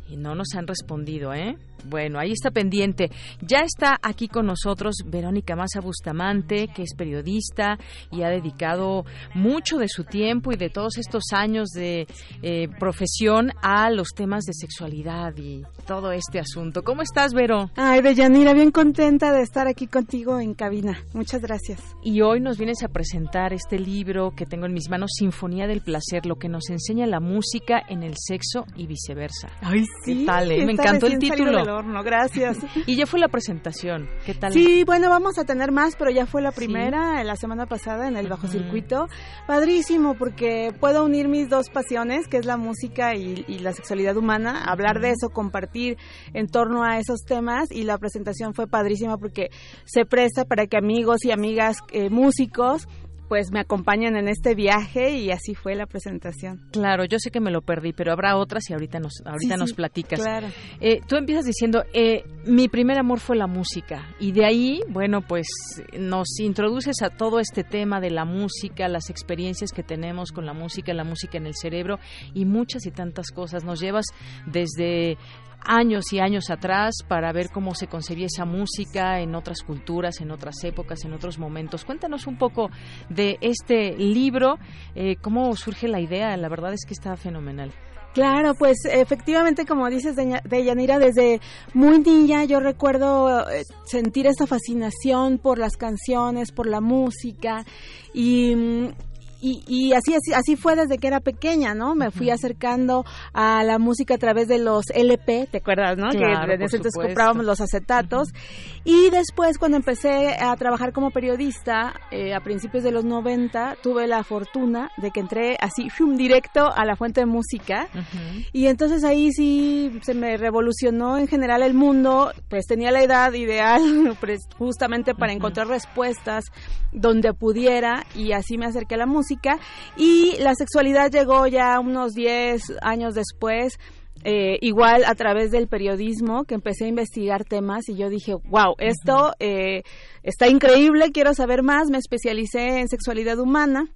y no nos han respondido, ¿eh? Bueno, ahí está pendiente. Ya está aquí con nosotros Verónica Maza Bustamante, que es periodista y ha dedicado mucho de su tiempo y de todos estos años de eh, profesión a los temas de sexualidad y todo este asunto. ¿Cómo estás, Vero? Ay, Deyanira, bien contenta de estar aquí contigo en cabina. Muchas gracias. Y hoy nos vienes a presentar este libro que tengo en mis manos, Sinfonía del Placer, lo que nos enseña la música en el sexo y viceversa. Ay, sí. ¿Qué tal, eh? Me encantó el título gracias. [LAUGHS] y ya fue la presentación, ¿qué tal? Sí, bueno, vamos a tener más, pero ya fue la primera la semana pasada en el Bajo Circuito. Padrísimo, porque puedo unir mis dos pasiones, que es la música y, la sexualidad humana, hablar de eso, compartir en torno a esos temas y la presentación fue padrísima porque se presta para que amigos y amigas eh, músicos pues me acompañan en este viaje y así fue la presentación. Claro, yo sé que me lo perdí, pero habrá otras y ahorita nos, ahorita nos platicas. Claro. Eh, tú empiezas diciendo, eh, mi primer amor fue la música y de ahí, bueno, pues nos introduces a todo este tema de la música, las experiencias que tenemos con la música, la música en el cerebro y muchas y tantas cosas. Nos llevas desde años y años atrás para ver cómo se concebía esa música en otras culturas, en otras épocas, en otros momentos. Cuéntanos un poco de este libro, eh, cómo surge la idea, la verdad es que está fenomenal. Claro, pues efectivamente, como dices de Yanira, desde muy niña yo recuerdo eh, sentir esa fascinación por las canciones, por la música y mm, y, así, así, así fue desde que era pequeña, ¿no? Me fui acercando a la música a través de los LP, ¿te acuerdas, no? que en ese entonces comprábamos los acetatos. Y después, cuando empecé a trabajar como periodista, eh, a principios de los 90, tuve la fortuna de que entré así, fum, directo a la fuente de música. Y entonces ahí sí se me revolucionó en general el mundo, pues tenía la edad ideal, [LAUGHS] pues, justamente para encontrar respuestas donde pudiera y así me acerqué a la música y la sexualidad llegó ya unos 10 años después. Eh, igual a través del periodismo que empecé a investigar temas y yo dije, wow, esto eh, está increíble, quiero saber más, me especialicé en sexualidad humana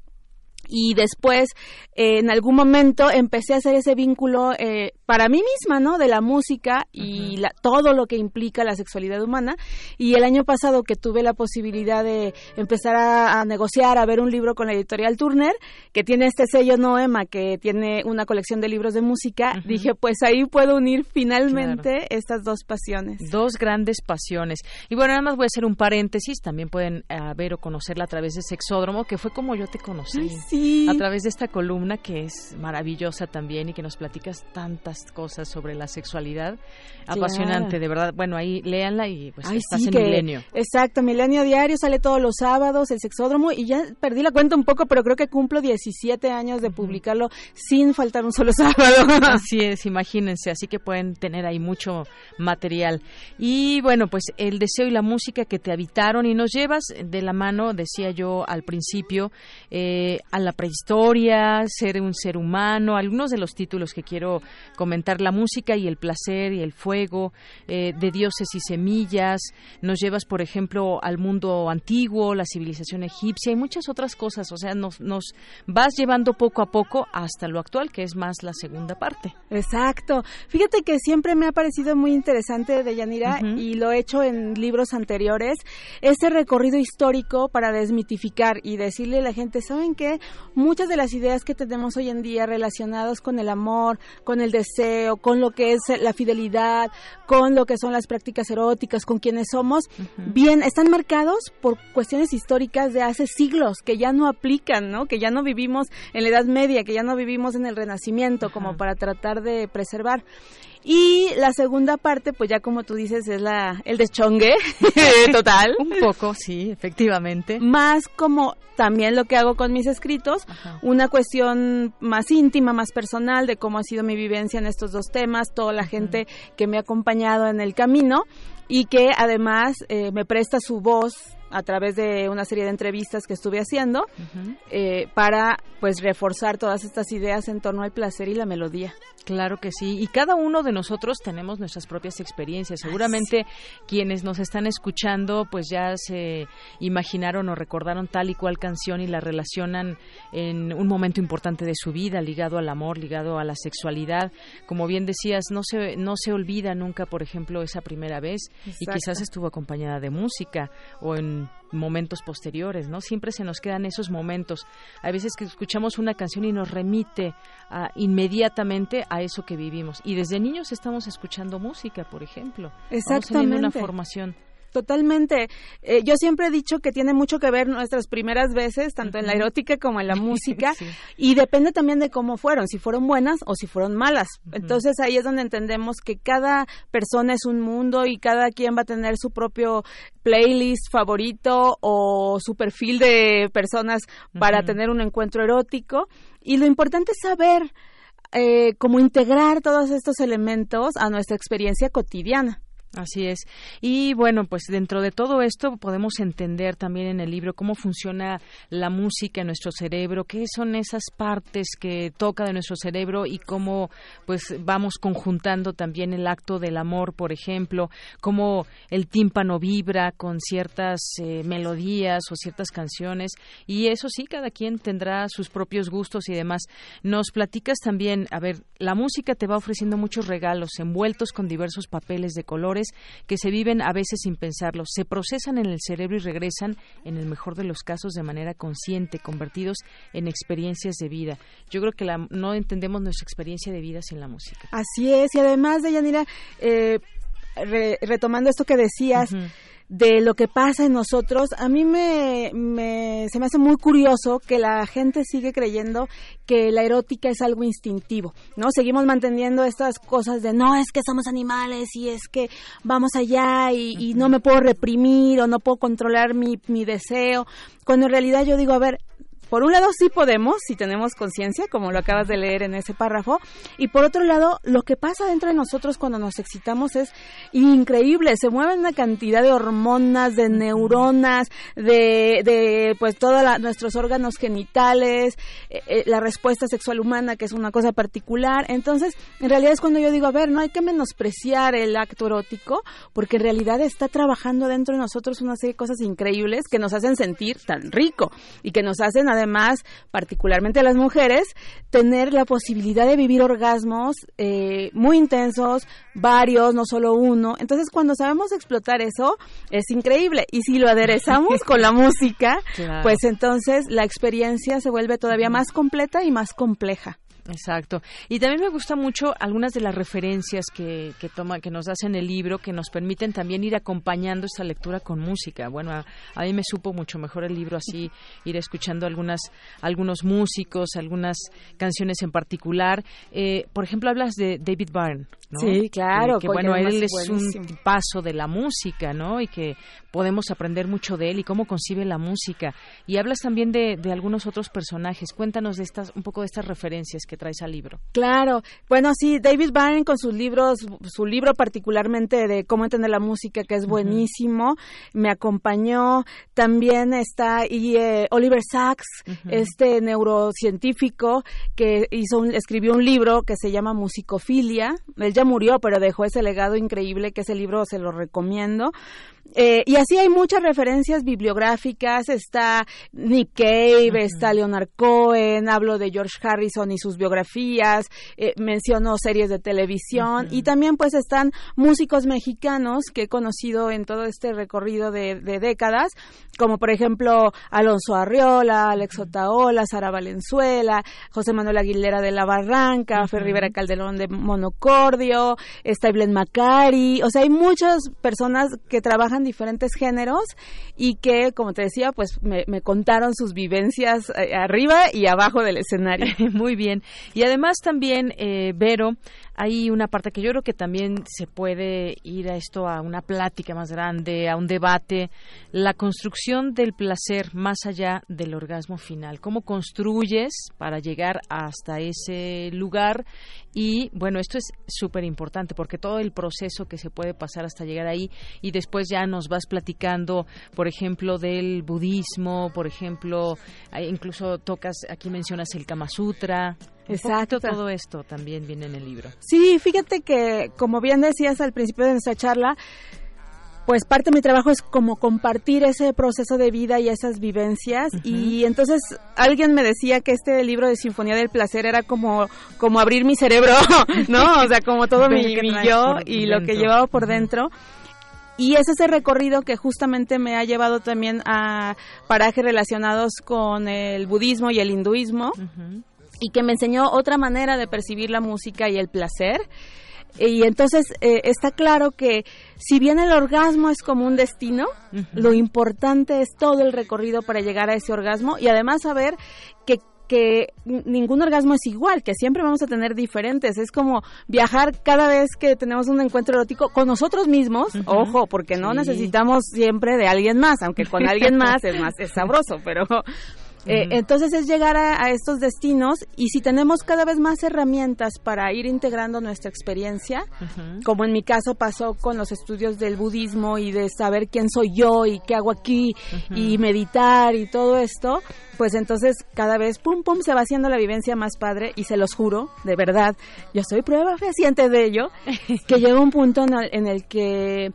y después en algún momento empecé a hacer ese vínculo eh, para mí misma, ¿no? De la música y todo lo que implica la sexualidad humana. Y el año pasado que tuve la posibilidad de empezar a, negociar, a ver un libro con la editorial Turner, que tiene este sello Noema, que tiene una colección de libros de música, dije, pues ahí puedo unir finalmente estas dos pasiones. Dos grandes pasiones. Y bueno, nada más voy a hacer un paréntesis, también pueden eh, ver o conocerla a través de Sexódromo, que fue como yo te conocí. sí. A través de esta columna que es maravillosa también y que nos platicas tantas cosas sobre la sexualidad. Apasionante, de verdad. Bueno, ahí léanla y pues estás en Milenio. Exacto, Milenio Diario sale todos los sábados, el sexódromo, y ya perdí la cuenta un poco, pero creo que cumplo 17 años de publicarlo sin faltar un solo [LAUGHS] sábado. Así es, imagínense, así que pueden tener ahí mucho material. Y bueno, pues el deseo y la música que te habitaron y nos llevas de la mano, decía yo al principio, eh, a la prehistoria, ser un ser humano, algunos de los títulos que quiero comentar, la música y el placer y el fuego, eh, de dioses y semillas, nos llevas, por ejemplo, al mundo antiguo, la civilización egipcia y muchas otras cosas, o sea, nos, nos vas llevando poco a poco hasta lo actual, que es más la segunda parte. Exacto. Fíjate que siempre me ha parecido muy interesante de Yanira y lo he hecho en libros anteriores, ese recorrido histórico para desmitificar y decirle a la gente, ¿saben qué? Muchas de las ideas que tenemos hoy en día relacionadas con el amor, con el deseo, con lo que es la fidelidad, con lo que son las prácticas eróticas, con quienes somos, bien, están marcados por cuestiones históricas de hace siglos que ya no aplican, ¿no? Que ya no vivimos en la Edad Media, que ya no vivimos en el Renacimiento, como para tratar de preservar. Y la segunda parte, pues ya como tú dices, es la el deschongue [LAUGHS] [LAUGHS] total. Un poco, sí, efectivamente. Más como también lo que hago con mis escritos, una cuestión más íntima, más personal de cómo ha sido mi vivencia en estos dos temas, toda la gente que me ha acompañado en el camino y que además eh, me presta su voz a través de una serie de entrevistas que estuve haciendo eh, para pues reforzar todas estas ideas en torno al placer y la melodía. Claro que sí, y cada uno de nosotros tenemos nuestras propias experiencias. Seguramente quienes nos están escuchando pues ya se imaginaron o recordaron tal y cual canción y la relacionan en un momento importante de su vida, ligado al amor, ligado a la sexualidad. Como bien decías, no se no se olvida nunca, por ejemplo, esa primera vez y quizás estuvo acompañada de música o en momentos posteriores, ¿no? Siempre se nos quedan esos momentos. Hay veces que escuchamos una canción y nos remite inmediatamente a eso que vivimos. Y desde niños estamos escuchando música, por ejemplo. Exactamente. una formación. Totalmente. Eh, yo siempre he dicho que tiene mucho que ver nuestras primeras veces, tanto en la erótica como en la [LAUGHS] música, y depende también de cómo fueron, si fueron buenas o si fueron malas. Entonces ahí es donde entendemos que cada persona es un mundo y cada quien va a tener su propio playlist favorito o su perfil de personas para tener un encuentro erótico. Y lo importante es saber eh, cómo integrar todos estos elementos a nuestra experiencia cotidiana. Así es. Y bueno, pues dentro de todo esto podemos entender también en el libro cómo funciona la música en nuestro cerebro, qué son esas partes que toca de nuestro cerebro y cómo pues vamos conjuntando también el acto del amor, por ejemplo, cómo el tímpano vibra con ciertas eh, melodías o ciertas canciones y eso sí, cada quien tendrá sus propios gustos y demás. Nos platicas también, a ver, la música te va ofreciendo muchos regalos envueltos con diversos papeles de que se viven a veces sin pensarlo, se procesan en el cerebro y regresan, en el mejor de los casos, de manera consciente, convertidos en experiencias de vida. Yo creo que no entendemos nuestra experiencia de vida sin la música. Así es, y además de Yanira, eh, retomando esto que decías, de lo que pasa en nosotros, a mí me, se me hace muy curioso que la gente sigue creyendo que la erótica es algo instintivo, ¿no? Seguimos manteniendo estas cosas de no, es que somos animales y es que vamos allá y, y no me puedo reprimir o no puedo controlar mi, mi deseo, cuando en realidad yo digo, a ver, por un lado sí podemos, si tenemos conciencia, como lo acabas de leer en ese párrafo, y por otro lado, lo que pasa dentro de nosotros cuando nos excitamos es increíble, se mueven una cantidad de hormonas, de neuronas, de, de pues todos nuestros órganos genitales, eh, eh, la respuesta sexual humana, que es una cosa particular. Entonces, en realidad es cuando yo digo, a ver, no hay que menospreciar el acto erótico, porque en realidad está trabajando dentro de nosotros una serie de cosas increíbles que nos hacen sentir tan rico y que nos hacen además, particularmente a las mujeres, tener la posibilidad de vivir orgasmos eh, muy intensos, varios, no solo uno. Entonces, cuando sabemos explotar eso, es increíble. Y si lo aderezamos con la música, [LAUGHS] pues entonces la experiencia se vuelve todavía más completa y más compleja. Exacto. Y también me gusta mucho algunas de las referencias que, que, toma, que nos das en el libro, que nos permiten también ir acompañando esta lectura con música. Bueno, a, mí me supo mucho mejor el libro así, ir escuchando algunas, algunos músicos, algunas canciones en particular. Eh, por ejemplo, hablas de David Byrne, ¿no? Sí, claro. Que, bueno, él es un paso de la música, ¿no? Y que podemos aprender mucho de él y cómo concibe la música. Y hablas también de, de algunos otros personajes. Cuéntanos de estas, un poco de estas referencias que traes al libro. Claro, bueno, sí, David Byrne con sus libros, su libro particularmente de cómo entender la música, que es buenísimo, me acompañó. También está y, eh, Oliver Sacks, este neurocientífico que hizo un, escribió un libro que se llama Musicofilia. Él ya murió, pero dejó ese legado increíble que ese libro se lo recomiendo. Eh, y así hay muchas referencias bibliográficas, está Nick Cave, está Leonard Cohen, hablo de George Harrison y sus biografías, eh, menciono series de televisión y también pues están músicos mexicanos que he conocido en todo este recorrido de, décadas, como por ejemplo Alonso Arriola, Alex Otaola, Sara Valenzuela, José Manuel Aguilera de la Barranca, Fer Rivera Calderón de Monocordio, está Iblen Macari, o sea, hay muchas personas que trabajan diferentes géneros y que, como te decía, pues me, contaron sus vivencias eh, arriba y abajo del escenario. [LAUGHS] Muy bien. Y además también, eh, Vero, hay una parte que yo creo que también se puede ir a esto, a una plática más grande, a un debate, la construcción del placer más allá del orgasmo final. ¿Cómo construyes para llegar hasta ese lugar? Y bueno, esto es súper importante porque todo el proceso que se puede pasar hasta llegar ahí y después ya nos vas platicando, por ejemplo, del budismo, por ejemplo, incluso tocas, aquí mencionas el Kama Sutra, Exacto. todo esto también viene en el libro. Sí, fíjate que, como bien decías al principio de nuestra charla, pues parte de mi trabajo es como compartir ese proceso de vida y esas vivencias y entonces alguien me decía que este libro de Sinfonía del Placer era como como abrir mi cerebro, [LAUGHS] ¿no? O sea, como todo mi, yo y lo que llevaba por dentro. Y es ese recorrido que justamente me ha llevado también a parajes relacionados con el budismo y el hinduismo y que me enseñó otra manera de percibir la música y el placer. Y entonces eh, está claro que si bien el orgasmo es como un destino, lo importante es todo el recorrido para llegar a ese orgasmo y además saber que que ningún orgasmo es igual, que siempre vamos a tener diferentes. Es como viajar cada vez que tenemos un encuentro erótico con nosotros mismos, ojo, porque no necesitamos siempre de alguien más, aunque con alguien más es más [LAUGHS] es sabroso, pero eh, entonces es llegar a, estos destinos y si tenemos cada vez más herramientas para ir integrando nuestra experiencia, como en mi caso pasó con los estudios del budismo y de saber quién soy yo y qué hago aquí y meditar y todo esto, pues entonces cada vez pum pum se va haciendo la vivencia más padre y se los juro, de verdad, yo soy prueba fehaciente de ello, [LAUGHS] que llega un punto en el que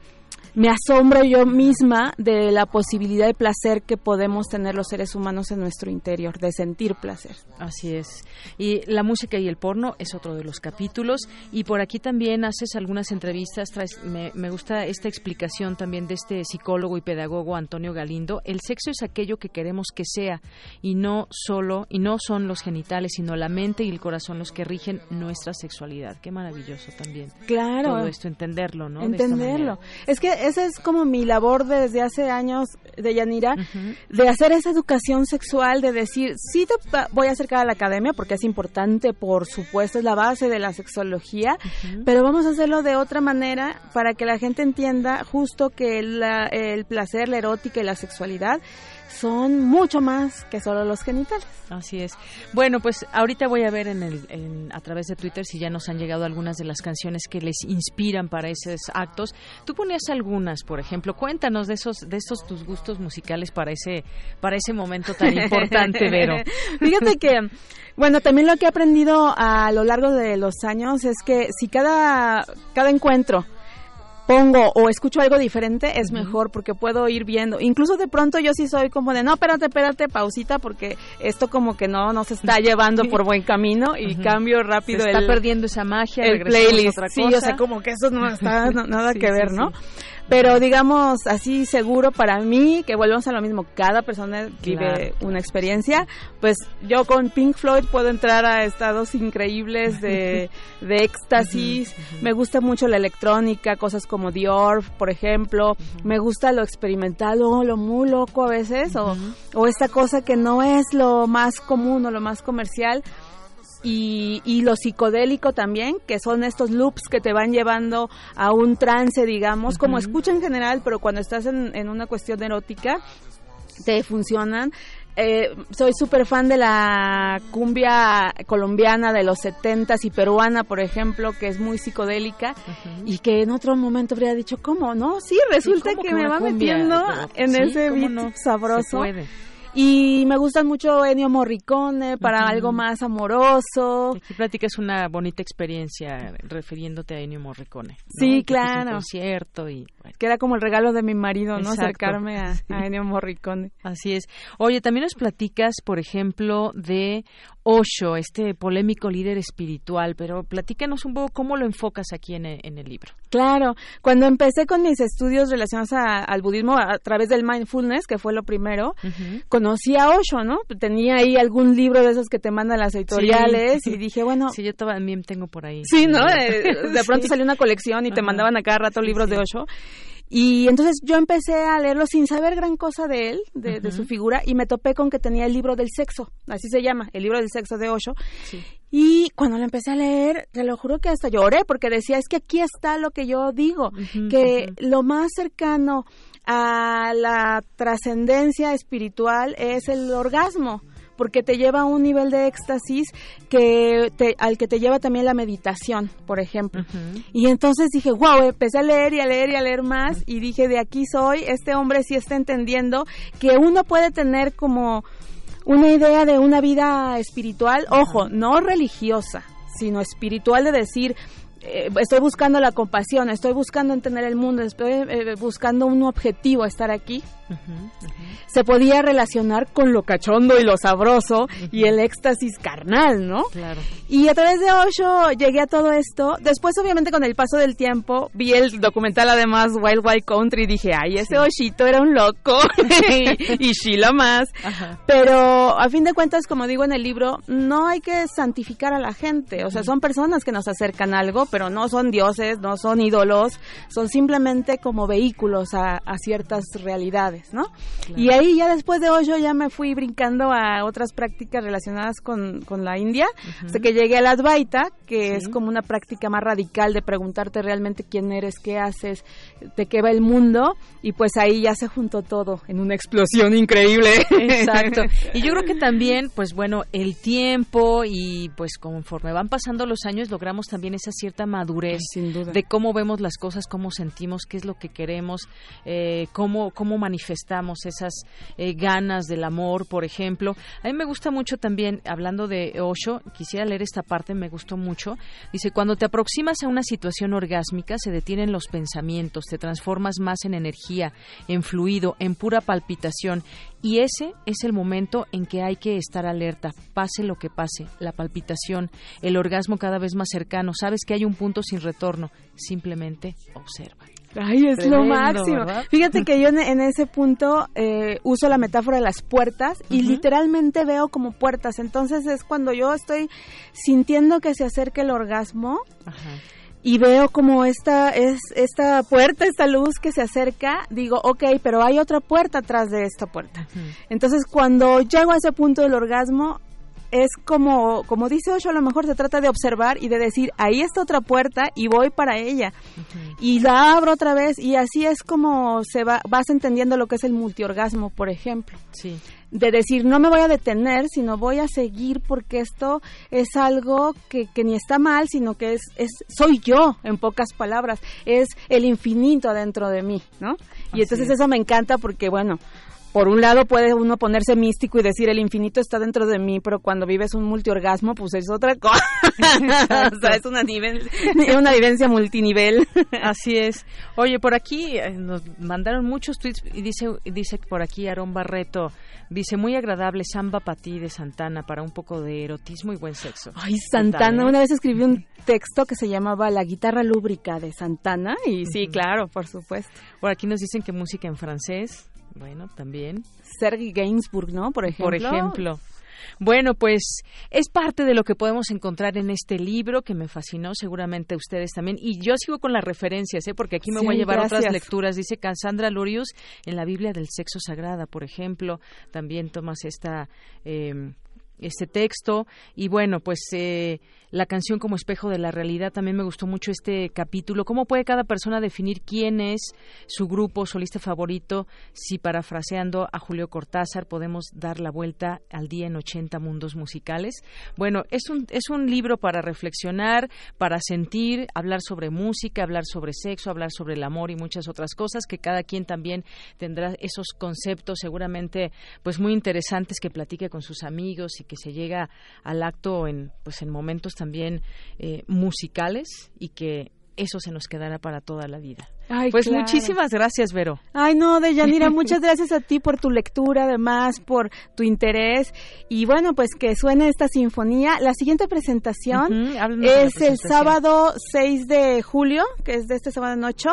me asombro yo misma de la posibilidad de placer que podemos tener los seres humanos en nuestro interior, de sentir placer. Así es. Y la música y el porno es otro de los capítulos. Y por aquí también haces algunas entrevistas. me, gusta esta explicación también de este psicólogo y pedagogo Antonio Galindo. El sexo es aquello que queremos que sea y no solo, y no son los genitales, sino la mente y el corazón los que rigen nuestra sexualidad. Qué maravilloso también. Claro. Todo esto, entenderlo, ¿no? Entenderlo. Es que esa es como mi labor desde hace años de Yanira, de hacer esa educación sexual, de decir, sí te voy a acercar a la academia porque es importante, por supuesto, es la base de la sexología, pero vamos a hacerlo de otra manera para que la gente entienda justo que el placer, la erótica y la sexualidad son mucho más que solo los genitales. Así es. Bueno, pues ahorita voy a ver en el, a través de Twitter si ya nos han llegado algunas de las canciones que les inspiran para esos actos. Tú ponías algunas, por ejemplo. Cuéntanos de esos, de esos tus gustos musicales para ese, para ese momento tan importante, Vero. [LAUGHS] Fíjate que, bueno, también lo que he aprendido a lo largo de los años es que si cada, cada encuentro pongo o escucho algo diferente, es mejor porque puedo ir viendo. Incluso de pronto yo sí soy como de, no, espérate, espérate, pausita, porque esto como que no nos está llevando por buen camino y cambio rápido. Se está perdiendo esa magia, el playlist. Sí, o sea, como que eso no está nada [LAUGHS] que ver, ¿no? Pero digamos así seguro para mí, que volvemos a lo mismo, cada persona vive una experiencia, pues yo con Pink Floyd puedo entrar a estados increíbles de, [LAUGHS] de éxtasis, me gusta mucho la electrónica, cosas como Dior, por ejemplo, me gusta lo experimental o lo muy loco a veces, o, o esta cosa que no es lo más común o lo más comercial, y, y, lo psicodélico también, que son estos loops que te van llevando a un trance, digamos, como escucha en general, pero cuando estás en, en una cuestión erótica, te funcionan. Eh, soy súper fan de la cumbia colombiana de los setentas y peruana, por ejemplo, que es muy psicodélica y que en otro momento habría dicho, ¿cómo? No, sí, resulta que me va metiendo en ese beat sabroso. Y me gustan mucho Ennio Morricone para algo más amoroso. Aquí platicas una bonita experiencia refiriéndote a Ennio Morricone. Sí, claro. Un concierto y... Que era como el regalo de mi marido, ¿no? Acercarme a, [LAUGHS] a Ennio Morricone. Así es. Oye, también nos platicas, por ejemplo, de Osho, este polémico líder espiritual, pero platícanos un poco cómo lo enfocas aquí en el, libro. Claro, cuando empecé con mis estudios relacionados al budismo a, través del mindfulness, que fue lo primero, conocí a Osho, ¿no? Tenía ahí algún libro de esos que te mandan las editoriales y dije, bueno... Sí, yo también tengo por ahí. Sí, ¿no? Eh, de [LAUGHS] pronto salió una colección y te mandaban a cada rato libros de Osho. Y entonces yo empecé a leerlo sin saber gran cosa de él, de, su figura, y me topé con que tenía el libro del sexo, así se llama, el libro del sexo de Osho. Y cuando lo empecé a leer, te lo juro que hasta lloré, porque decía, es que aquí está lo que yo digo, que lo más cercano a la trascendencia espiritual es el orgasmo porque te lleva a un nivel de éxtasis que al que te lleva también la meditación, por ejemplo. Y entonces dije, wow, empecé a leer y a leer y a leer más y dije, de aquí soy, este hombre sí está entendiendo que uno puede tener como una idea de una vida espiritual, ojo, no religiosa, sino espiritual de decir, eh, estoy buscando la compasión, estoy buscando entender el mundo, estoy eh, buscando un objetivo, estar aquí se podía relacionar con lo cachondo y lo sabroso y el éxtasis carnal, ¿no? Claro. Y a través de Osho llegué a todo esto. Después, obviamente, con el paso del tiempo, vi el documental además Wild Wild Country y dije, ay, ese Oshito era un loco y, [LAUGHS] [LAUGHS] y Sheila más. Pero a fin de cuentas, como digo en el libro, no hay que santificar a la gente. O sea, son personas que nos acercan algo, pero no son dioses, no son ídolos, son simplemente como vehículos a, ciertas realidades, ¿no? Y ahí ya después de Osho ya me fui brincando a otras prácticas relacionadas con, la India, hasta que llegué a la Advaita, que es como una práctica más radical de preguntarte realmente quién eres, qué haces, de qué va el mundo, y pues ahí ya se juntó todo en una explosión increíble. Exacto. [LAUGHS] Y yo creo que también, pues bueno, el tiempo y pues conforme van pasando los años logramos también esa cierta madurez de cómo vemos las cosas, cómo sentimos, qué es lo que queremos, eh, cómo, cómo manifestamos esas eh, ganas del amor, por ejemplo. A mí me gusta mucho también, hablando de Osho, quisiera leer esta parte, me gustó mucho. Dice, cuando te aproximas a una situación orgásmica, se detienen los pensamientos, te transformas más en energía, en fluido, en pura palpitación y ese es el momento en que hay que estar alerta, pase lo que pase, la palpitación, el orgasmo cada vez más cercano, sabes que hay un punto sin retorno, simplemente observa. Ay, es lo máximo. Fíjate que yo en, ese punto eh, uso la metáfora de las puertas y literalmente veo como puertas. Entonces es cuando yo estoy sintiendo que se acerca el orgasmo. Ajá y veo como esta es esta puerta, esta luz que se acerca, digo, ok, pero hay otra puerta atrás de esta puerta. Entonces, cuando llego a ese punto del orgasmo, es como, como dice Osho, a lo mejor se trata de observar y de decir, ahí está otra puerta y voy para ella. Y la abro otra vez y así es como se va, vas entendiendo lo que es el multiorgasmo, por ejemplo. Sí de decir no me voy a detener, sino voy a seguir porque esto es algo que, que ni está mal, sino que es, es soy yo, en pocas palabras, es el infinito adentro de mí, ¿no? Y entonces eso me encanta porque, bueno, por un lado puede uno ponerse místico y decir el infinito está dentro de mí, pero cuando vives un multiorgasmo, pues es otra cosa. [LAUGHS] o sea, es una, una vivencia multinivel. Así es. Oye, por aquí eh, nos mandaron muchos tweets y dice, dice por aquí Aarón Barreto, dice muy agradable samba para ti de Santana para un poco de erotismo y buen sexo. Ay, Santana, una vez escribí un [LAUGHS] texto que se llamaba La guitarra lúbrica de Santana y sí, claro, por supuesto. Por aquí nos dicen que música en francés. Bueno, también. Sergi Gainsbourg, ¿no? Por ejemplo. Por ejemplo. Bueno, pues es parte de lo que podemos encontrar en este libro que me fascinó, seguramente ustedes también. Y yo sigo con las referencias, ¿eh? porque aquí me voy a llevar otras lecturas. Dice Cassandra Lurius en la Biblia del Sexo Sagrada, por ejemplo. También tomas esta, eh, este texto. Y bueno, pues eh, la canción como espejo de la realidad. También me gustó mucho este capítulo. ¿Cómo puede cada persona definir quién es su grupo solista favorito? Si parafraseando a Julio Cortázar podemos dar la vuelta al día en 80 mundos musicales. Bueno, es un, es un libro para reflexionar, para sentir, hablar sobre música, hablar sobre sexo, hablar sobre el amor y muchas otras cosas que cada quien también tendrá esos conceptos seguramente pues muy interesantes que platique con sus amigos y que se llega al acto en pues en momentos también eh, musicales y que eso se nos quedará para toda la vida pues muchísimas gracias, Vero. Ay, no, Deyanira, [LAUGHS] muchas gracias a ti por tu lectura, además, por tu interés. Y bueno, pues que suene esta sinfonía. La siguiente presentación es el sábado 6 de julio, que es de este sábado en 8.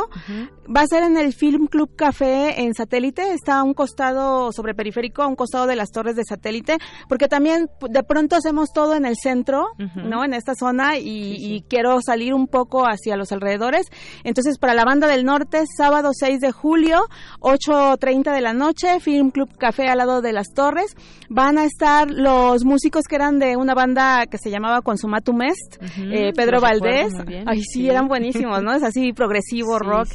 Va a ser en el Film Club Café en Satélite. Está a un costado sobre periférico, a un costado de las torres de Satélite, porque también de pronto hacemos todo en el centro, ¿no? En esta zona y, y quiero salir un poco hacia los alrededores. Entonces, para la banda del Norte, sábado 6 de julio, 8.30 de la noche, Film Club Café al lado de las Torres. Van a estar los músicos que eran de una banda que se llamaba Consumatum Est, eh, Pedro Valdés. Ay, sí, eran buenísimos, ¿no? Es así, progresivo, rock.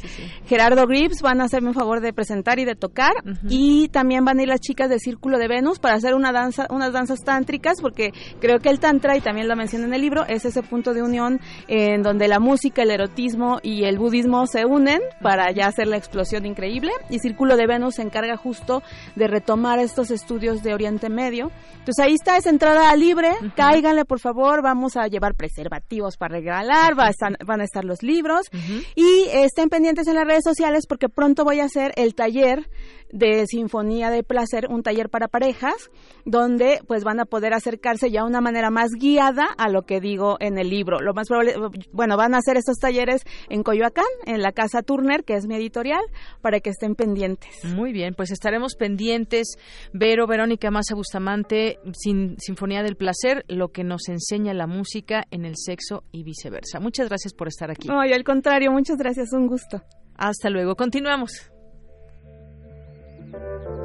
Gerardo Grips van a hacerme un favor de presentar y de tocar. Y también van a ir las chicas del Círculo de Venus para hacer una danza, unas danzas tántricas, porque creo que el Tantra, y también lo menciona en el libro, es ese punto de unión en donde la música, el erotismo y el budismo se unen para ya hacer la explosión increíble. Y Círculo de Venus se encarga justo de retomar estos estudios de Oriente Medio. Entonces ahí está esa entrada libre. Cáiganle, por favor. Vamos a llevar preservativos para regalar. van a estar los libros. Y estén pendientes en las redes sociales porque pronto voy a hacer el taller de Sinfonía de Placer, un taller para parejas, donde pues van a poder acercarse ya de una manera más guiada a lo que digo en el libro. Lo más probable, bueno, van a hacer estos talleres en Coyoacán, en la Casa Turner, que es mi editorial, para que estén pendientes. Muy bien, pues estaremos pendientes. Vero, Verónica Massa Bustamante, sin Sinfonía del Placer, lo que nos enseña la música en el sexo y viceversa. Muchas gracias por estar aquí. Ay, al contrario, muchas gracias, un gusto. Hasta luego, continuamos. Thank you.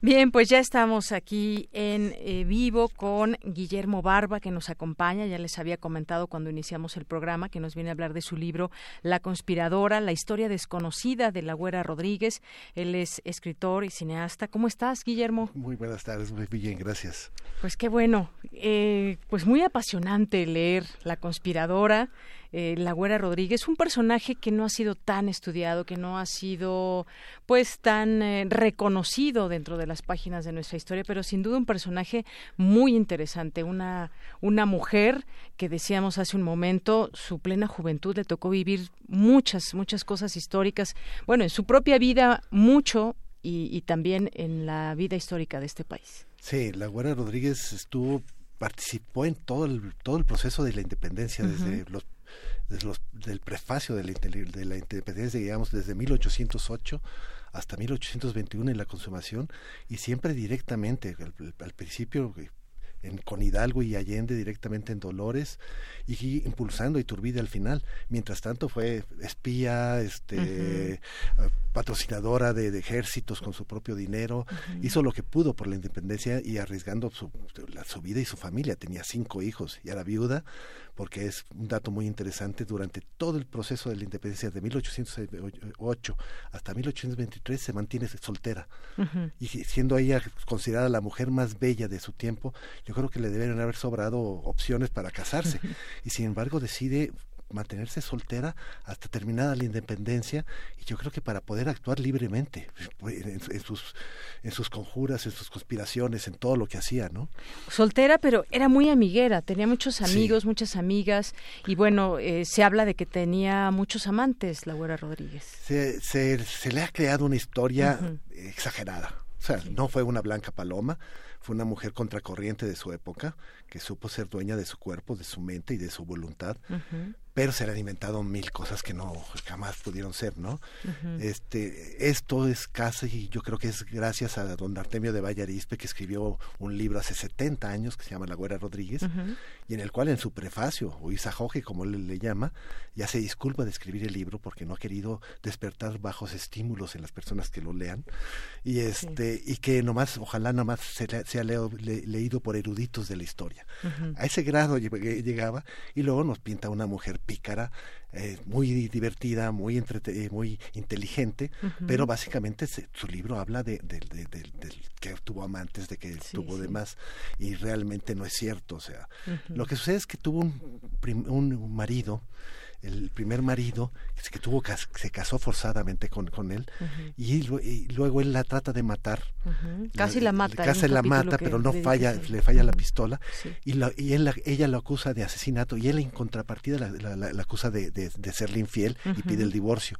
Bien, pues ya estamos aquí en eh, vivo con Guillermo Barba, que nos acompaña. Ya les había comentado cuando iniciamos el programa que nos viene a hablar de su libro La conspiradora, la historia desconocida de la Güera Rodríguez. Él es escritor y cineasta. ¿Cómo estás, Guillermo? Muy buenas tardes, muy bien, gracias. Pues qué bueno. Eh, pues muy apasionante leer La conspiradora eh, La Güera Rodríguez, un personaje que no ha sido tan estudiado, que no ha sido pues tan eh, reconocido dentro de las páginas de nuestra historia, pero sin duda un personaje muy interesante, una, una mujer que decíamos hace un momento, su plena juventud le tocó vivir muchas, muchas cosas históricas, bueno, en su propia vida mucho y, y también en la vida histórica de este país. Sí, la Güera Rodríguez estuvo participó en todo el todo el proceso de la independencia desde los desde los, del prefacio de la, de la independencia, digamos, desde 1808 hasta 1821 en la consumación y siempre directamente, al, principio en, con Hidalgo y Allende directamente en Dolores y impulsando a Iturbide al final. Mientras tanto fue espía, este, patrocinadora de, ejércitos con su propio dinero, hizo lo que pudo por la independencia y arriesgando su, su vida y su familia. Tenía cinco hijos y era viuda, porque es un dato muy interesante, durante todo el proceso de la independencia de 1808 hasta 1823 se mantiene soltera. Y siendo ella considerada la mujer más bella de su tiempo, yo creo que le deben haber sobrado opciones para casarse. y sin embargo decide mantenerse soltera hasta terminada la independencia y yo creo que para poder actuar libremente pues, en, sus en sus conjuras, en sus conspiraciones, en todo lo que hacía, ¿no? Soltera, pero era muy amiguera, tenía muchos amigos, muchas amigas y bueno, eh, se habla de que tenía muchos amantes, la Güera Rodríguez. Se, se, le ha creado una historia exagerada, o sea, no fue una blanca paloma, fue una mujer contracorriente de su época, que supo ser dueña de su cuerpo, de su mente y de su voluntad, pero se le han inventado mil cosas que no jamás pudieron ser, ¿no? Este, esto es casi, yo creo que es gracias a don Artemio de Vallarispe que escribió un libro hace 70 años que se llama La Güera Rodríguez y en el cual en su prefacio o Isajoje como él le llama, ya se disculpa de escribir el libro porque no ha querido despertar bajos estímulos en las personas que lo lean y este y que nomás ojalá nomás sea leído por eruditos de la historia. A ese grado llegaba y luego nos pinta una mujer pícara, eh, muy divertida, muy, eh, muy inteligente, pero básicamente su libro habla de, que tuvo amantes, de que tuvo demás, y realmente no es cierto. O sea, lo que sucede es que tuvo un, un marido el primer marido que tuvo se casó forzadamente con, con él y, luego él la trata de matar. Casi la, mata casi la mata pero no falla le falla la pistola y, la, y él, ella lo acusa de asesinato y él en contrapartida la, la acusa de, de, serle infiel y pide el divorcio.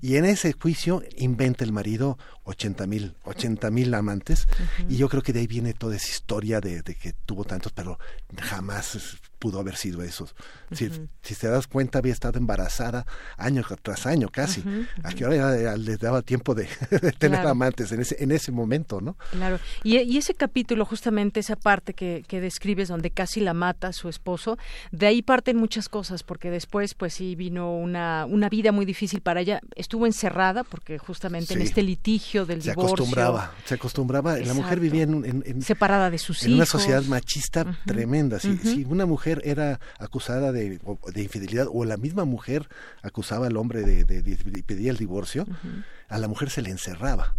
Y en ese juicio inventa el marido 80 mil 80 mil amantes y yo creo que de ahí viene toda esa historia de, de que tuvo tantos pero jamás pudo haber sido eso. Si, si te das cuenta, había estado embarazada año tras año casi. A que ahora le daba tiempo de, [LAUGHS] tener amantes en ese, en ese momento, ¿no? Claro. Y, ese capítulo, justamente esa parte que, que, describes donde casi la mata su esposo, de ahí parten muchas cosas, porque después, pues sí, vino una, una vida muy difícil para ella. Estuvo encerrada, porque justamente en este litigio del se divorcio. Acostumbraba, se acostumbraba. La mujer vivía en, separada de sus hijos. En una sociedad machista tremenda. Si, si una mujer era acusada de, de, infidelidad o la misma mujer acusaba al hombre de, de, pedía el divorcio, a la mujer se le encerraba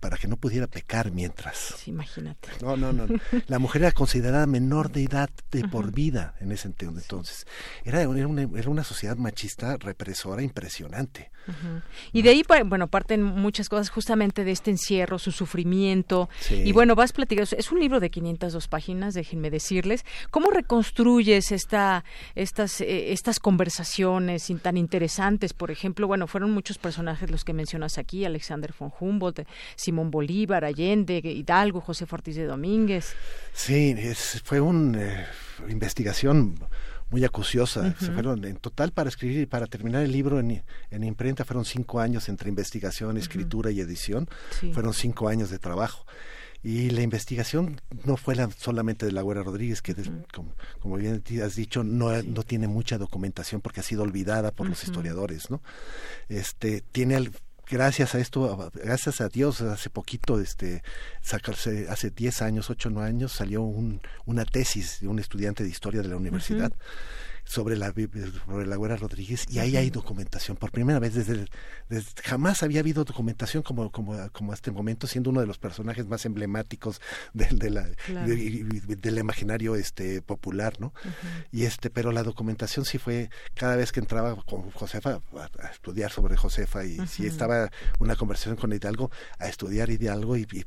para que no pudiera pecar mientras. imagínate. No, no, no. [LAUGHS] La mujer era considerada menor de edad de por vida en ese entonces. Era, era, una, era una sociedad machista represora impresionante. Y de ahí, bueno, parten muchas cosas justamente de este encierro, su sufrimiento. Y bueno, vas platicando, es un libro de 502 páginas, déjenme decirles. ¿Cómo reconstruyes esta, estas, eh, estas conversaciones tan interesantes? Por ejemplo, bueno, fueron muchos personajes los que mencionas aquí, Alexander von Humboldt, Simón Bolívar, Allende, Hidalgo, José Ortiz de Domínguez. Sí, fue una eh, investigación muy acuciosa. Se fueron en total para escribir y para terminar el libro en, en imprenta fueron cinco años entre investigación, escritura y edición. Fueron cinco años de trabajo. Y la investigación no fue la, solamente de la Güera Rodríguez, que como, bien has dicho, no, no tiene mucha documentación porque ha sido olvidada por los historiadores, ¿no? Este, tiene gracias a esto, gracias a Dios, hace poquito, este, sacarse, hace 10 años, 8 o 9 años, salió un, una tesis de un estudiante de historia de la universidad sobre la sobre la Güera Rodríguez y ahí hay documentación por primera vez desde, jamás había habido documentación como como como este momento siendo uno de los personajes más emblemáticos de, de la del imaginario este popular no y este pero la documentación sí fue cada vez que entraba con Josefa a, estudiar sobre Josefa y si estaba una conversación con Hidalgo a estudiar Hidalgo y, y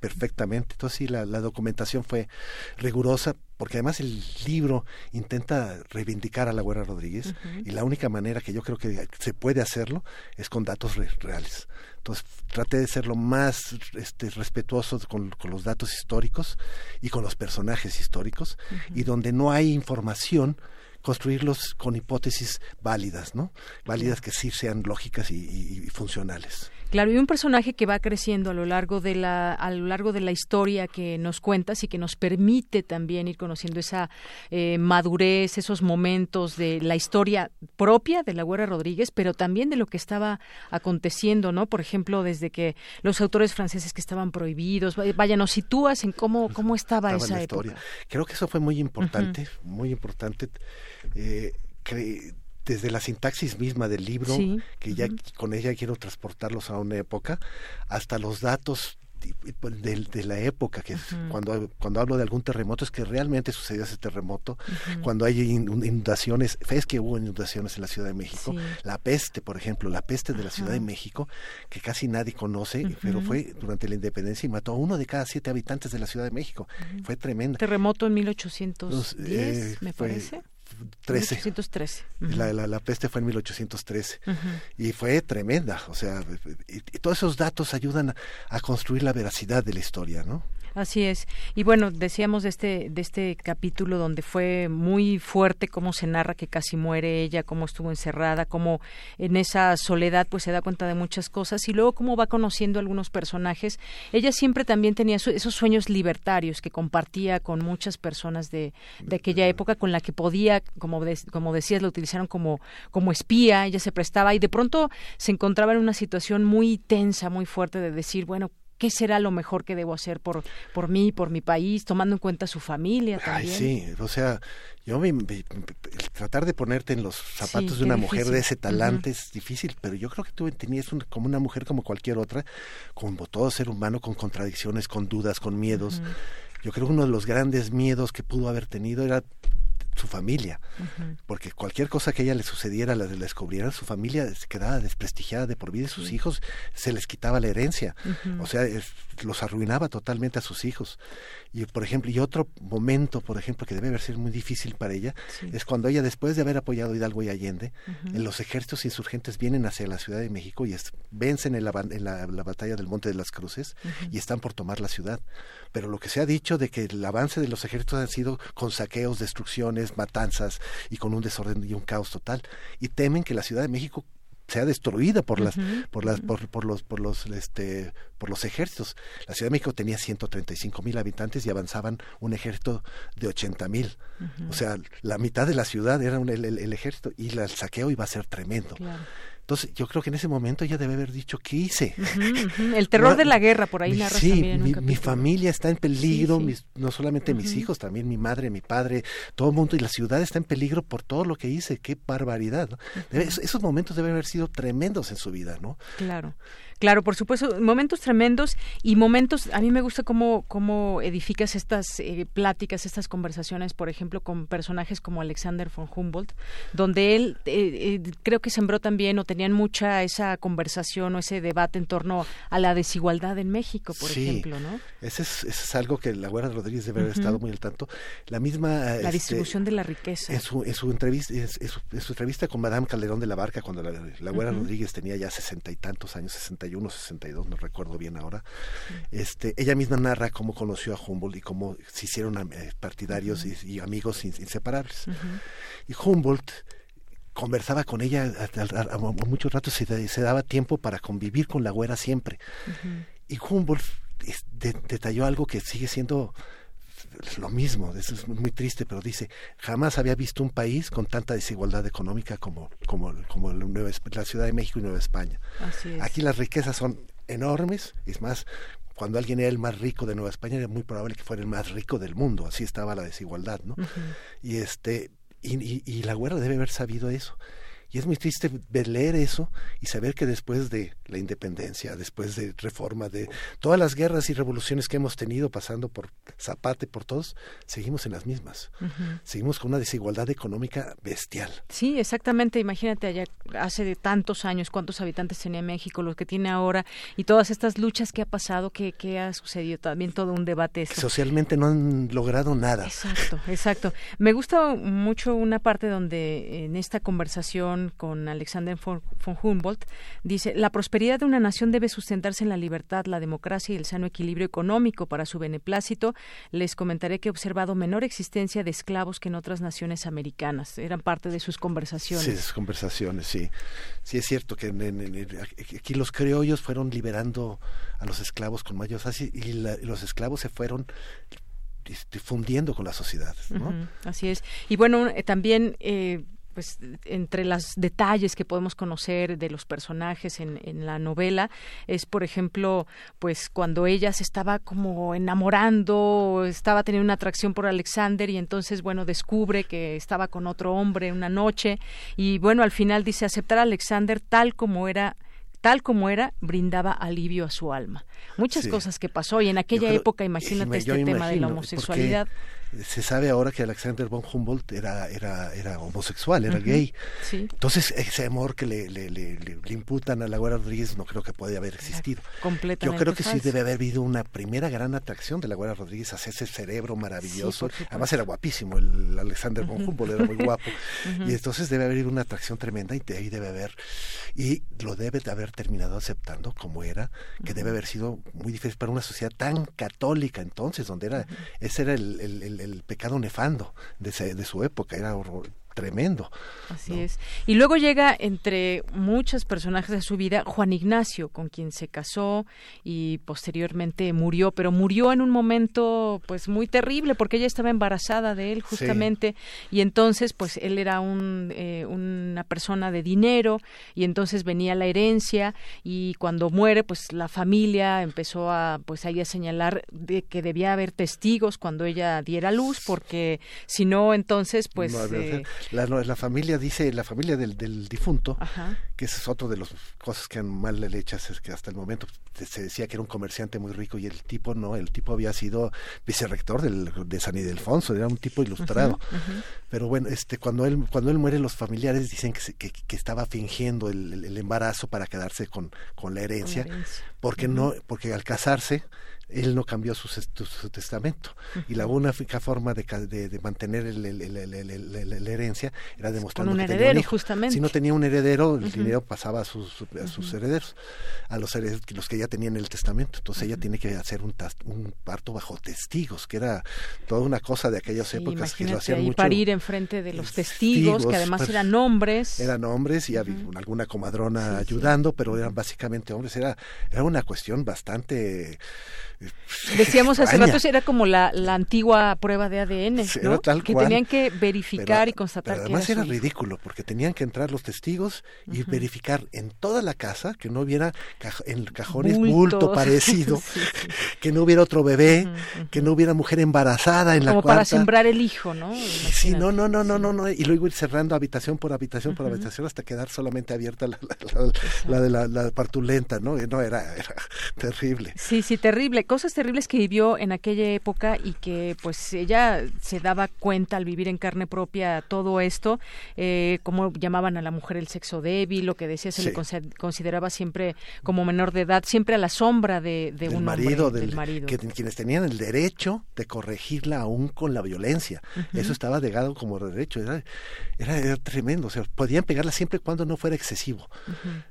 perfectamente. Entonces sí, la, documentación fue rigurosa, porque además el libro intenta reivindicar a la Guerra Rodríguez y la única manera que yo creo que se puede hacerlo es con datos reales. Entonces traté de ser lo más este, respetuoso con, los datos históricos y con los personajes históricos y donde no hay información construirlos con hipótesis válidas, ¿no? Válidas que sí sean lógicas y funcionales. Claro, y un personaje que va creciendo a lo largo de la a lo largo de la historia que nos cuentas y que nos permite también ir conociendo esa eh, madurez, esos momentos de la historia propia de la Guerra Rodríguez, pero también de lo que estaba aconteciendo, ¿no? Por ejemplo, desde que los autores franceses que estaban prohibidos, vaya, nos sitúas en cómo cómo estaba, esa época. Creo que eso fue muy importante, muy importante. Eh, desde la sintaxis misma del libro, que ya con ella quiero transportarlos a una época, hasta los datos pues, de, la época que cuando cuando hablo de algún terremoto es que realmente sucedió ese terremoto cuando hay inundaciones es que hubo inundaciones en la Ciudad de México la peste por ejemplo la peste de la Ciudad de México que casi nadie conoce pero fue durante la independencia y mató a uno de cada siete habitantes de la Ciudad de México. Fue tremenda terremoto en 1810 eh, me parece 1813. La, la, la, peste fue en 1813 y fue tremenda, o sea, y, todos esos datos ayudan a construir la veracidad de la historia, ¿no? Así es. Y bueno, decíamos de este, de este capítulo donde fue muy fuerte cómo se narra que casi muere ella, cómo estuvo encerrada, cómo en esa soledad pues se da cuenta de muchas cosas y luego cómo va conociendo algunos personajes. Ella siempre también tenía esos sueños libertarios que compartía con muchas personas de, de aquella época con la que podía, como, como decías, la utilizaron como, como espía, ella se prestaba y de pronto se encontraba en una situación muy tensa, muy fuerte de decir, bueno, qué será lo mejor que debo hacer por, por mí, por mi país, tomando en cuenta su familia también. Ay, sí, o sea, yo me, tratar de ponerte en los zapatos de una mujer de ese talante es difícil, pero yo creo que tú tenías como una mujer como cualquier otra, como todo ser humano, con contradicciones, con dudas, con miedos. Yo creo que uno de los grandes miedos que pudo haber tenido era su familia, porque cualquier cosa que a ella le sucediera, la, la descubrieran, su familia se quedaba desprestigiada de por vida y sus hijos se les quitaba la herencia, o sea, los arruinaba totalmente a sus hijos. Y por ejemplo, y otro momento, por ejemplo, que debe haber sido muy difícil para ella, es cuando ella, después de haber apoyado a Hidalgo y Allende, en los ejércitos insurgentes vienen hacia la Ciudad de México y vencen en, la, en la, batalla del Monte de las Cruces y están por tomar la ciudad. Pero lo que se ha dicho de que el avance de los ejércitos ha sido con saqueos, destrucciones, matanzas y con un desorden y un caos total. Y temen que la Ciudad de México sea destruida por las por las por, por, los por los este por los ejércitos. La Ciudad de México tenía 135 mil habitantes y avanzaban un ejército de 80 mil. O sea la mitad de la ciudad era el, el, ejército y el saqueo iba a ser tremendo entonces, yo creo que en ese momento ella debe haber dicho, ¿qué hice? El [LAUGHS] terror de la guerra, por ahí narras sí, también mi, mi, familia está en peligro, no solamente mis hijos, también mi madre, mi padre, todo el mundo, y la ciudad está en peligro por todo lo que hice, qué barbaridad. esos momentos deben haber sido tremendos en su vida, ¿no? Claro. Claro, por supuesto, momentos tremendos y momentos, a mí me gusta cómo, cómo edificas estas eh, pláticas, estas conversaciones, por ejemplo, con personajes como Alexander von Humboldt, donde él eh, eh, creo que sembró también o tenían mucha esa conversación o ese debate en torno a la desigualdad en México, por ejemplo, ¿no? Ese es, es algo que la Guerra Rodríguez debe haber estado muy al tanto. La misma... La este, distribución de la riqueza. En su, en su entrevista, en su, entrevista con Madame Calderón de la Barca, cuando la, la Guerra Rodríguez tenía ya sesenta y tantos años, sesenta 61, no recuerdo bien ahora. Este, ella misma narra cómo conoció a Humboldt y cómo se hicieron eh, partidarios y, amigos inseparables. Y Humboldt conversaba con ella a, muchos ratos se, se daba tiempo para convivir con la güera siempre. Y Humboldt detalló algo que sigue siendo lo mismo, eso es muy triste, pero dice, jamás había visto un país con tanta desigualdad económica como, como, como la Ciudad de México y Nueva España. Aquí las riquezas son enormes, es más, cuando alguien era el más rico de Nueva España era muy probable que fuera el más rico del mundo, así estaba la desigualdad, ¿no? Y este, y, y, y la güera debe haber sabido eso. Y es muy triste ver, leer eso y saber que después de la independencia, después de reforma, de todas las guerras y revoluciones que hemos tenido pasando por Zapate, por todos, seguimos en las mismas. Seguimos con una desigualdad económica bestial. Sí, exactamente. Imagínate allá hace tantos años cuántos habitantes tenía México, los que tiene ahora, y todas estas luchas que ha pasado, que, ha sucedido, también todo un debate. Socialmente no han logrado nada. Exacto, exacto. Me gusta mucho una parte donde en esta conversación con Alexander von Humboldt, dice, la prosperidad de una nación debe sustentarse en la libertad, la democracia y el sano equilibrio económico para su beneplácito. Les comentaré que he observado menor existencia de esclavos que en otras naciones americanas. Eran parte de sus conversaciones. Sí, sus conversaciones, sí. Sí, es cierto que aquí los criollos fueron liberando a los esclavos con mayor fácil y, los esclavos se fueron difundiendo con la sociedad. así es. Y bueno, eh, también eh, pues entre los detalles que podemos conocer de los personajes en, en, la novela es por ejemplo pues cuando ella se estaba como enamorando estaba teniendo una atracción por Alexander y entonces bueno descubre que estaba con otro hombre una noche y bueno al final dice aceptar a Alexander tal como era tal como era, brindaba alivio a su alma. Muchas cosas que pasó y en aquella época, imagínate este tema de la homosexualidad se sabe ahora que Alexander von Humboldt era, era, era homosexual, era gay. Entonces, ese amor que le, le, le, imputan a la Guerra Rodríguez no creo que pueda haber existido. Yo creo que sí debe haber habido una primera gran atracción de la Guerra Rodríguez hacia ese cerebro maravilloso. Además era guapísimo, el Alexander von Humboldt era muy guapo. [LAUGHS] Y entonces debe haber una atracción tremenda y de ahí debe haber, y lo debe de haber terminado aceptando como era, que debe haber sido muy difícil para una sociedad tan católica entonces, donde era, ese era el el, pecado nefando de, de su época, era horror, tremendo. Así es. Y luego llega entre muchos personajes de su vida Juan Ignacio, con quien se casó y posteriormente murió, pero murió en un momento pues muy terrible porque ella estaba embarazada de él justamente y entonces pues él era un, eh, una persona de dinero y entonces venía la herencia y cuando muere pues la familia empezó a pues ahí a señalar de que debía haber testigos cuando ella diera luz porque si no entonces pues la, la, familia dice, la familia del, del difunto, que ese es otro de las cosas que mal le echas, es que hasta el momento se decía que era un comerciante muy rico y el tipo no, el tipo había sido vicerrector del, de San Ildefonso, era un tipo ilustrado. Pero bueno, este cuando él cuando él muere los familiares dicen que, que, que estaba fingiendo el, el, embarazo para quedarse con, con la herencia, porque no porque al casarse él no cambió su, su, testamento. Y la única forma de, de, mantener el, la herencia era demostrando un que heredero, tenía un hijo. justamente. Si no tenía un heredero, el dinero pasaba a sus, a sus herederos, a los herederos, los que ya tenían el testamento. Entonces ella tiene que hacer un, un, parto bajo testigos, que era toda una cosa de aquellas épocas que lo hacían ahí mucho. parir enfrente de los testigos, que además pues, eran hombres. Eran hombres y había alguna comadrona ayudando, pero eran básicamente hombres. Era, era una cuestión bastante Decíamos hace rato, era como la, la antigua prueba de ADN, que cual. tenían que verificar Pero- y constatar pero que además era ridículo porque tenían que entrar los testigos y verificar en toda la casa que no hubiera en cajones Bultos. bulto [LAUGHS] parecido, Sí, sí. que no hubiera otro bebé, que no hubiera mujer embarazada en la Como para sembrar el hijo, ¿no? Sí, no, no, no, no, no, no, y luego ir cerrando habitación por habitación por habitación hasta quedar solamente abierta la, la- la- la de la, partulenta, ¿no? No, era, era [LAUGHS] terrible. Sí, sí, terrible. Cosas terribles que vivió en aquella época y que pues ella se daba cuenta al vivir en carne propia todo esto, eh, cómo llamaban a la mujer el sexo débil, lo que decía se le Sí. consideraba siempre como menor de edad, siempre a la sombra de, de del un marido, hombre, del, del marido. que quienes tenían el derecho de corregirla aún con la violencia. Eso estaba negado como derecho, era, era, era tremendo, o sea, podían pegarla siempre y cuando no fuera excesivo.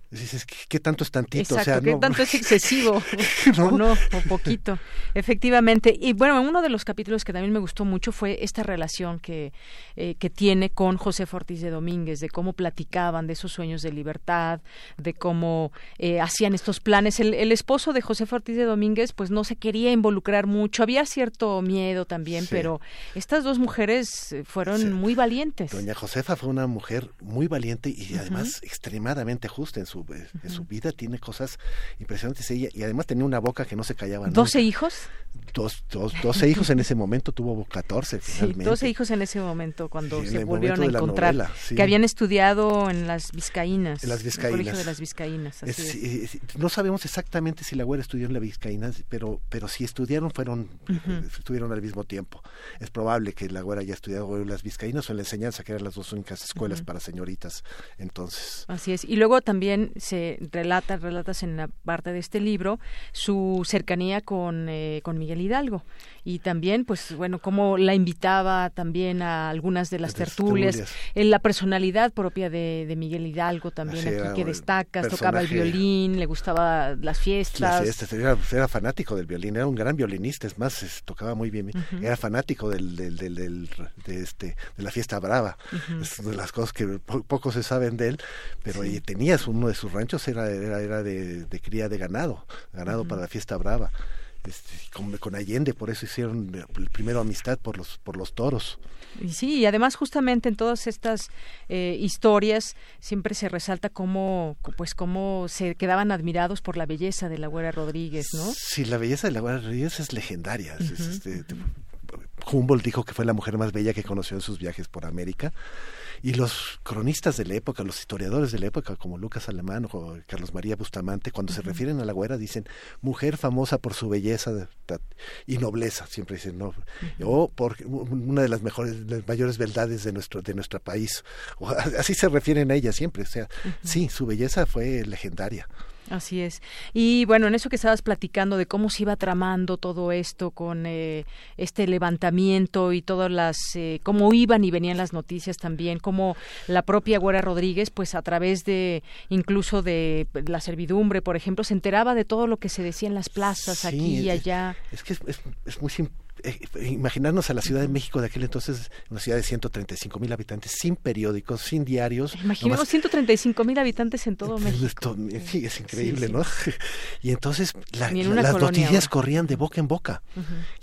Dices, ¿qué, qué tanto es tantito? Exacto, o sea, ¿qué no, tanto es [LAUGHS] excesivo? [LAUGHS] ¿No? o no, o poquito. Efectivamente. Y bueno, uno de los capítulos que también me gustó mucho fue esta relación que, eh, que tiene con José Ortiz de Domínguez, de cómo platicaban de esos sueños de libertad, de cómo eh, hacían estos planes. El, el esposo de José Ortiz de Domínguez, pues no se quería involucrar mucho, había cierto miedo también, Sí. pero estas dos mujeres eh, fueron muy valientes. Doña Josefa fue una mujer muy valiente y además extremadamente justa en su, eh, su vida. Tiene cosas impresionantes ella y además tenía una boca que no se callaba. ¿Doce hijos? Dos, dos, 12 hijos en ese momento, tuvo 14 Sí, finalmente. 12 hijos en ese momento, cuando Sí, se volvieron a momento encontrar, novela, sí. que habían estudiado en las Vizcaínas, En las el Vizcaínas. colegio de las Vizcaínas. así Es- es. eh, eh, no sabemos exactamente si la güera estudió en la Vizcaína, pero, pero si estudiaron, fueron, eh, estuvieron al mismo tiempo. Es probable que la güera haya estudiado en las Vizcaínas o en la enseñanza, que eran las dos únicas escuelas para señoritas. Entonces, Así es. Y luego también se relata, relatas en la parte de este libro, su cercanía con, eh, con Miguel Hidalgo. Y también, pues, bueno, cómo la invitaba también a algunas de las tertulias. la personalidad propia de, de Miguel Hidalgo también Sí, aquí que destacas, tocaba el violín, le gustaba las fiestas. las fiestas, era, era fanático del violín, era un gran violinista, es más, es- tocaba muy bien, era fanático del, del, del, del- de, este, de la fiesta brava. Es de las cosas que po- poco se saben de él, pero Sí. tenía su- sus ranchos, era, era, era de, de cría de ganado, ganado para la fiesta brava. Este, con, con Allende, por eso hicieron eh, primero amistad por los, por los toros. Y sí, y además justamente en todas estas eh, historias siempre se resalta cómo, pues cómo se quedaban admirados por la belleza de la Güera Rodríguez, ¿no? Sí, la belleza de la Guardia Rodríguez es legendaria. Es, este, Humboldt dijo que fue la mujer más bella que conoció en sus viajes por América. Y los cronistas de la época, los historiadores de la época, como Lucas Alemán o Carlos María Bustamante, cuando se refieren a la güera, dicen mujer famosa por su belleza y nobleza, siempre dicen, no, o por una de las mejores, las mayores beldades de nuestro, de nuestro país. O [LAUGHS] así se refieren a ella siempre. O sea, sí, su belleza fue legendaria. Así es. Y bueno, en eso que estabas platicando de cómo se iba tramando todo esto con eh, este levantamiento y todas las, eh, cómo iban y venían las noticias también, como la propia Güera Rodríguez, pues a través de incluso de la servidumbre, por ejemplo, se enteraba de todo lo que se decía en las plazas, Sí, aquí y allá. Es que es, es- es muy sim- eh, imaginarnos a la Ciudad de México de aquel entonces, una ciudad de 135 mil habitantes, sin periódicos, sin diarios. Imaginemos nomás- 135 mil habitantes en todo México. esto, sí, es increíble, Sí, sí. ¿no? [LAUGHS] Y entonces la- las noticias corrían de boca en boca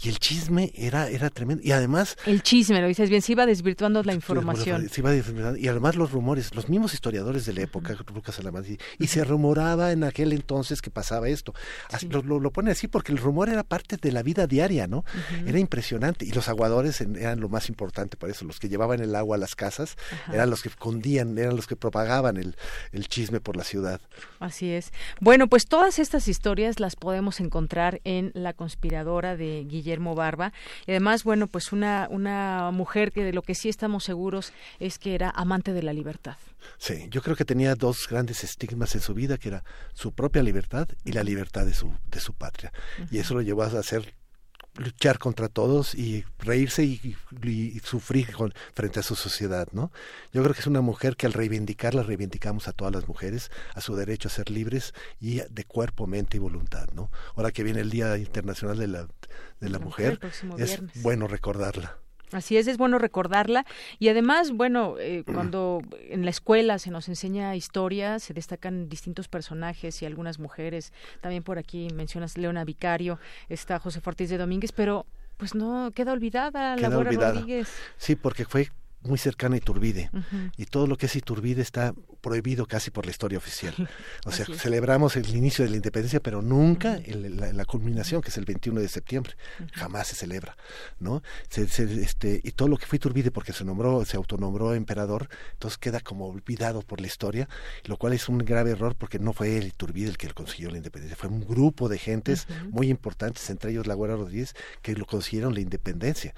y el chisme era era tremendo y además El chisme, lo dices bien, se iba desvirtuando la información. se iba difumando, y además los rumores, los mismos historiadores de la época, Lucas Alamán, y, y se rumoraba en aquel entonces que pasaba esto. Así, lo, lo, lo pone así porque el rumor era parte de la vida diaria, ¿no? Era impresionante. Y los aguadores eran lo más importante para eso. Los que llevaban el agua a las casas eran los que condían, eran los que propagaban el, el chisme por la ciudad. Así es. Bueno, pues todas estas historias las podemos encontrar en La conspiradora de Guillermo Barba. Y además, bueno, pues una, una mujer que de lo que sí estamos seguros es que era amante de la libertad. Sí, yo creo que tenía dos grandes estigmas en su vida, que era su propia libertad y la libertad de su, de su patria. Y eso lo llevó a hacer luchar contra todos y reírse y, sufrir frente a su sociedad, ¿no? Yo creo que es una mujer que al reivindicarla reivindicamos a todas las mujeres, a su derecho a ser libres y de cuerpo, mente y voluntad, ¿no? Ahora que viene el Día Internacional de la, de la Mujer, es bueno recordarla. Así es, es bueno recordarla y además, bueno, eh, [CLEARS THROAT] cuando en la escuela se nos enseña historia, se destacan distintos personajes y algunas mujeres. También por aquí mencionas Leona Vicario, está José Ortiz de Domínguez, pero pues no queda olvidada la Laura Rodríguez. Sí, porque fue muy cercana a Iturbide y todo lo que es Iturbide está prohibido casi por la historia oficial. O sea, [LAUGHS] celebramos el inicio de la independencia, pero nunca la, culminación, que es el 21 de septiembre. Jamás se celebra, ¿no? este, y todo lo que fue Iturbide, porque se nombró, se autonombró emperador, entonces queda como olvidado por la historia, lo cual es un grave error porque no fue el Iturbide el que consiguió la independencia, fue un grupo de gentes muy importantes, entre ellos la Guerra Rodríguez, que lo consiguieron la independencia.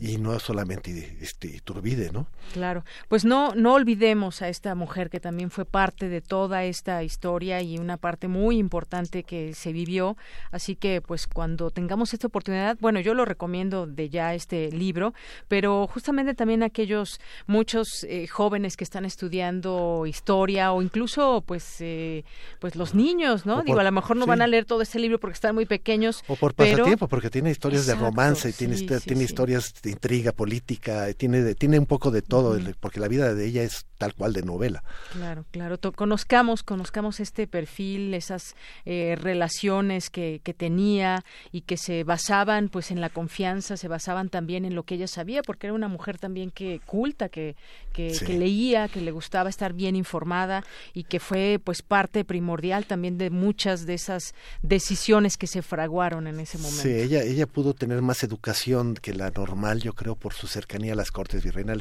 Y no solamente este, Iturbide, ¿no? Claro, pues no, no olvidemos a esta mujer que también fue parte de toda esta historia y una parte muy importante que se vivió. Así que, pues, cuando tengamos esta oportunidad, bueno, yo lo recomiendo de ya este libro, pero justamente también aquellos muchos eh, jóvenes que están estudiando historia o incluso, pues, eh, pues los niños, ¿no? Digo, a lo mejor no van a leer todo este libro porque están muy pequeños. O por pasatiempo, porque tiene historias de romance, tiene, tiene historias de intriga política, tiene, tiene un poco de todo, porque la vida de ella es tal cual de novela. Claro, claro. Conozcamos, conozcamos este perfil, esas eh, relaciones que, que, tenía y que se basaban, pues, en la confianza, se basaban también en lo que ella sabía, porque era una mujer también que culta, que, que, leía, que le gustaba estar bien informada y que fue, pues, parte primordial también de muchas de esas decisiones que se fraguaron en ese momento. Sí, ella, ella pudo tener más educación que la normal, yo creo, por su cercanía a las cortes virreinales,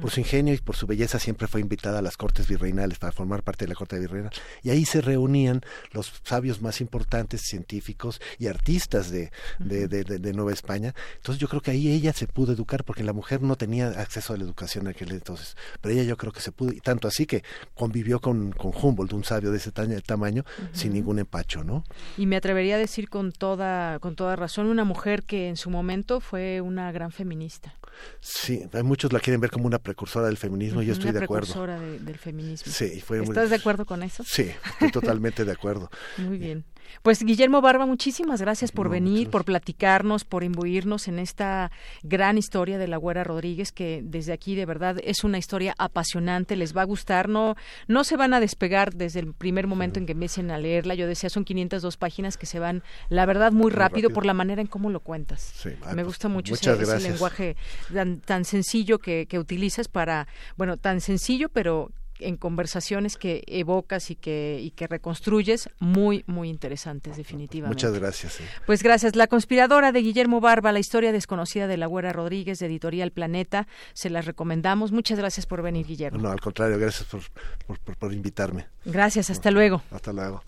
por su ingenio y por su belleza siempre fue invitada a las cortes virreinales para formar parte de la corte virreinal y ahí se reunían los sabios más importantes, científicos y artistas de, de, de, Nueva España. Entonces yo creo que ahí ella se pudo educar porque la mujer no tenía acceso a la educación en aquel entonces, pero ella yo creo que se pudo, y tanto así que convivió con, con Humboldt, un sabio de ese tamaño, sin ningún empacho, ¿no? Y me atrevería a decir con toda, con toda razón, una mujer que en su momento fue una gran feminista. Sí, hay muchos la quieren ver como una precursora del feminismo, y yo estoy de acuerdo. Precursora del feminismo. Sí, fue ¿Estás de acuerdo con eso? Sí, estoy totalmente de acuerdo. [LAUGHS] Muy bien. Pues Guillermo Barba, muchísimas gracias por venir, por platicarnos, por imbuirnos en esta gran historia de la Güera Rodríguez, que desde aquí de verdad es una historia apasionante, les va a gustar, no, no se van a despegar desde el primer momento en que empiecen a leerla. Yo decía, son 502 páginas que se van, la verdad, muy, rápido, por la manera en cómo lo cuentas. Me pues, gusta mucho ese, lenguaje tan, tan sencillo que, que utilizas para, bueno, tan sencillo, pero en conversaciones que evocas y que, y que reconstruyes muy, muy interesantes, definitivamente. Muchas gracias. Pues gracias. La conspiradora de Guillermo Barba, la historia desconocida de la Güera Rodríguez, de Editorial Planeta, se las recomendamos. Muchas gracias por venir, Guillermo. No, al contrario, gracias por, por, por invitarme. Gracias, hasta luego. Hasta luego.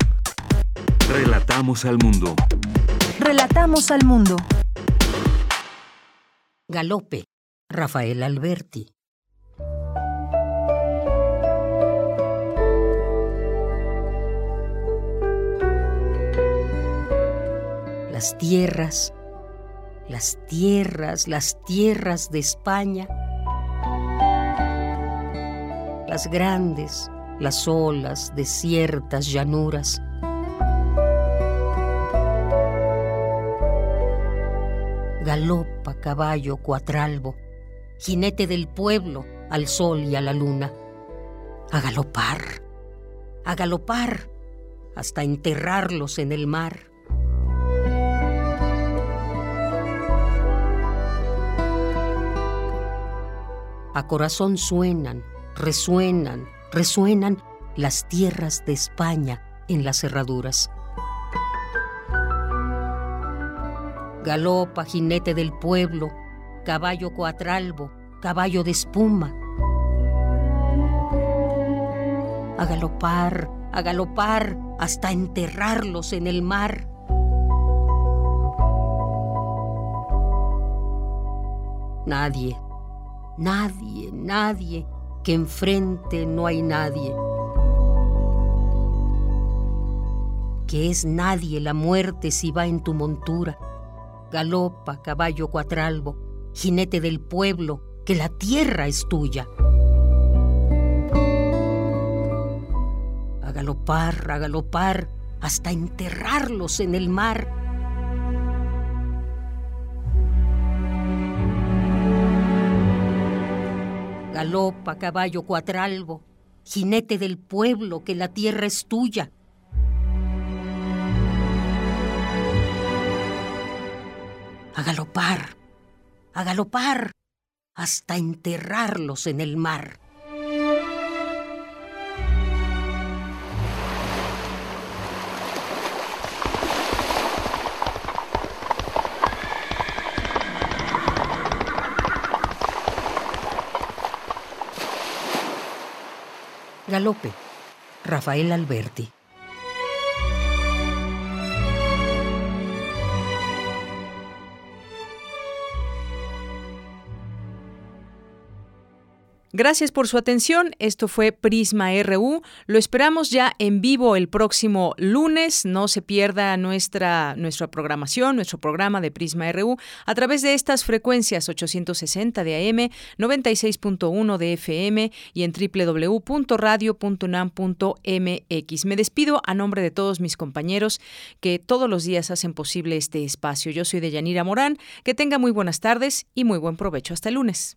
Relatamos al mundo. Relatamos al mundo. Galope, Rafael Alberti. Las tierras, las tierras, las tierras de España, las grandes, las olas, desiertas llanuras. Galopa caballo cuatralbo, jinete del pueblo al sol y a la luna. A galopar, a galopar, hasta enterrarlos en el mar. A corazón suenan, resuenan, resuenan las tierras de España en las cerraduras. Galopa, jinete del pueblo, caballo cuatralbo, caballo de espuma. A galopar, a galopar, hasta enterrarlos en el mar. Nadie, nadie, nadie, que enfrente no hay nadie. Que es nadie la muerte si va en tu montura galopa, caballo cuatralbo, jinete del pueblo, que la tierra es tuya. A galopar, a galopar, hasta enterrarlos en el mar. Galopa, caballo cuatralbo, jinete del pueblo, que la tierra es tuya. a galopar, a galopar, hasta enterrarlos en el mar. Galope, Rafael Alberti. Gracias por su atención. Esto fue Prisma RU. Lo esperamos ya en vivo el próximo lunes. No se pierda nuestra, nuestra programación, nuestro programa de Prisma RU a través de estas frecuencias 860 de AM, 96.1 de FM y en www.radio.unam.mx. Me despido a nombre de todos mis compañeros que todos los días hacen posible este espacio. Yo soy Deyanira Morán. Que tenga muy buenas tardes y muy buen provecho. Hasta el lunes.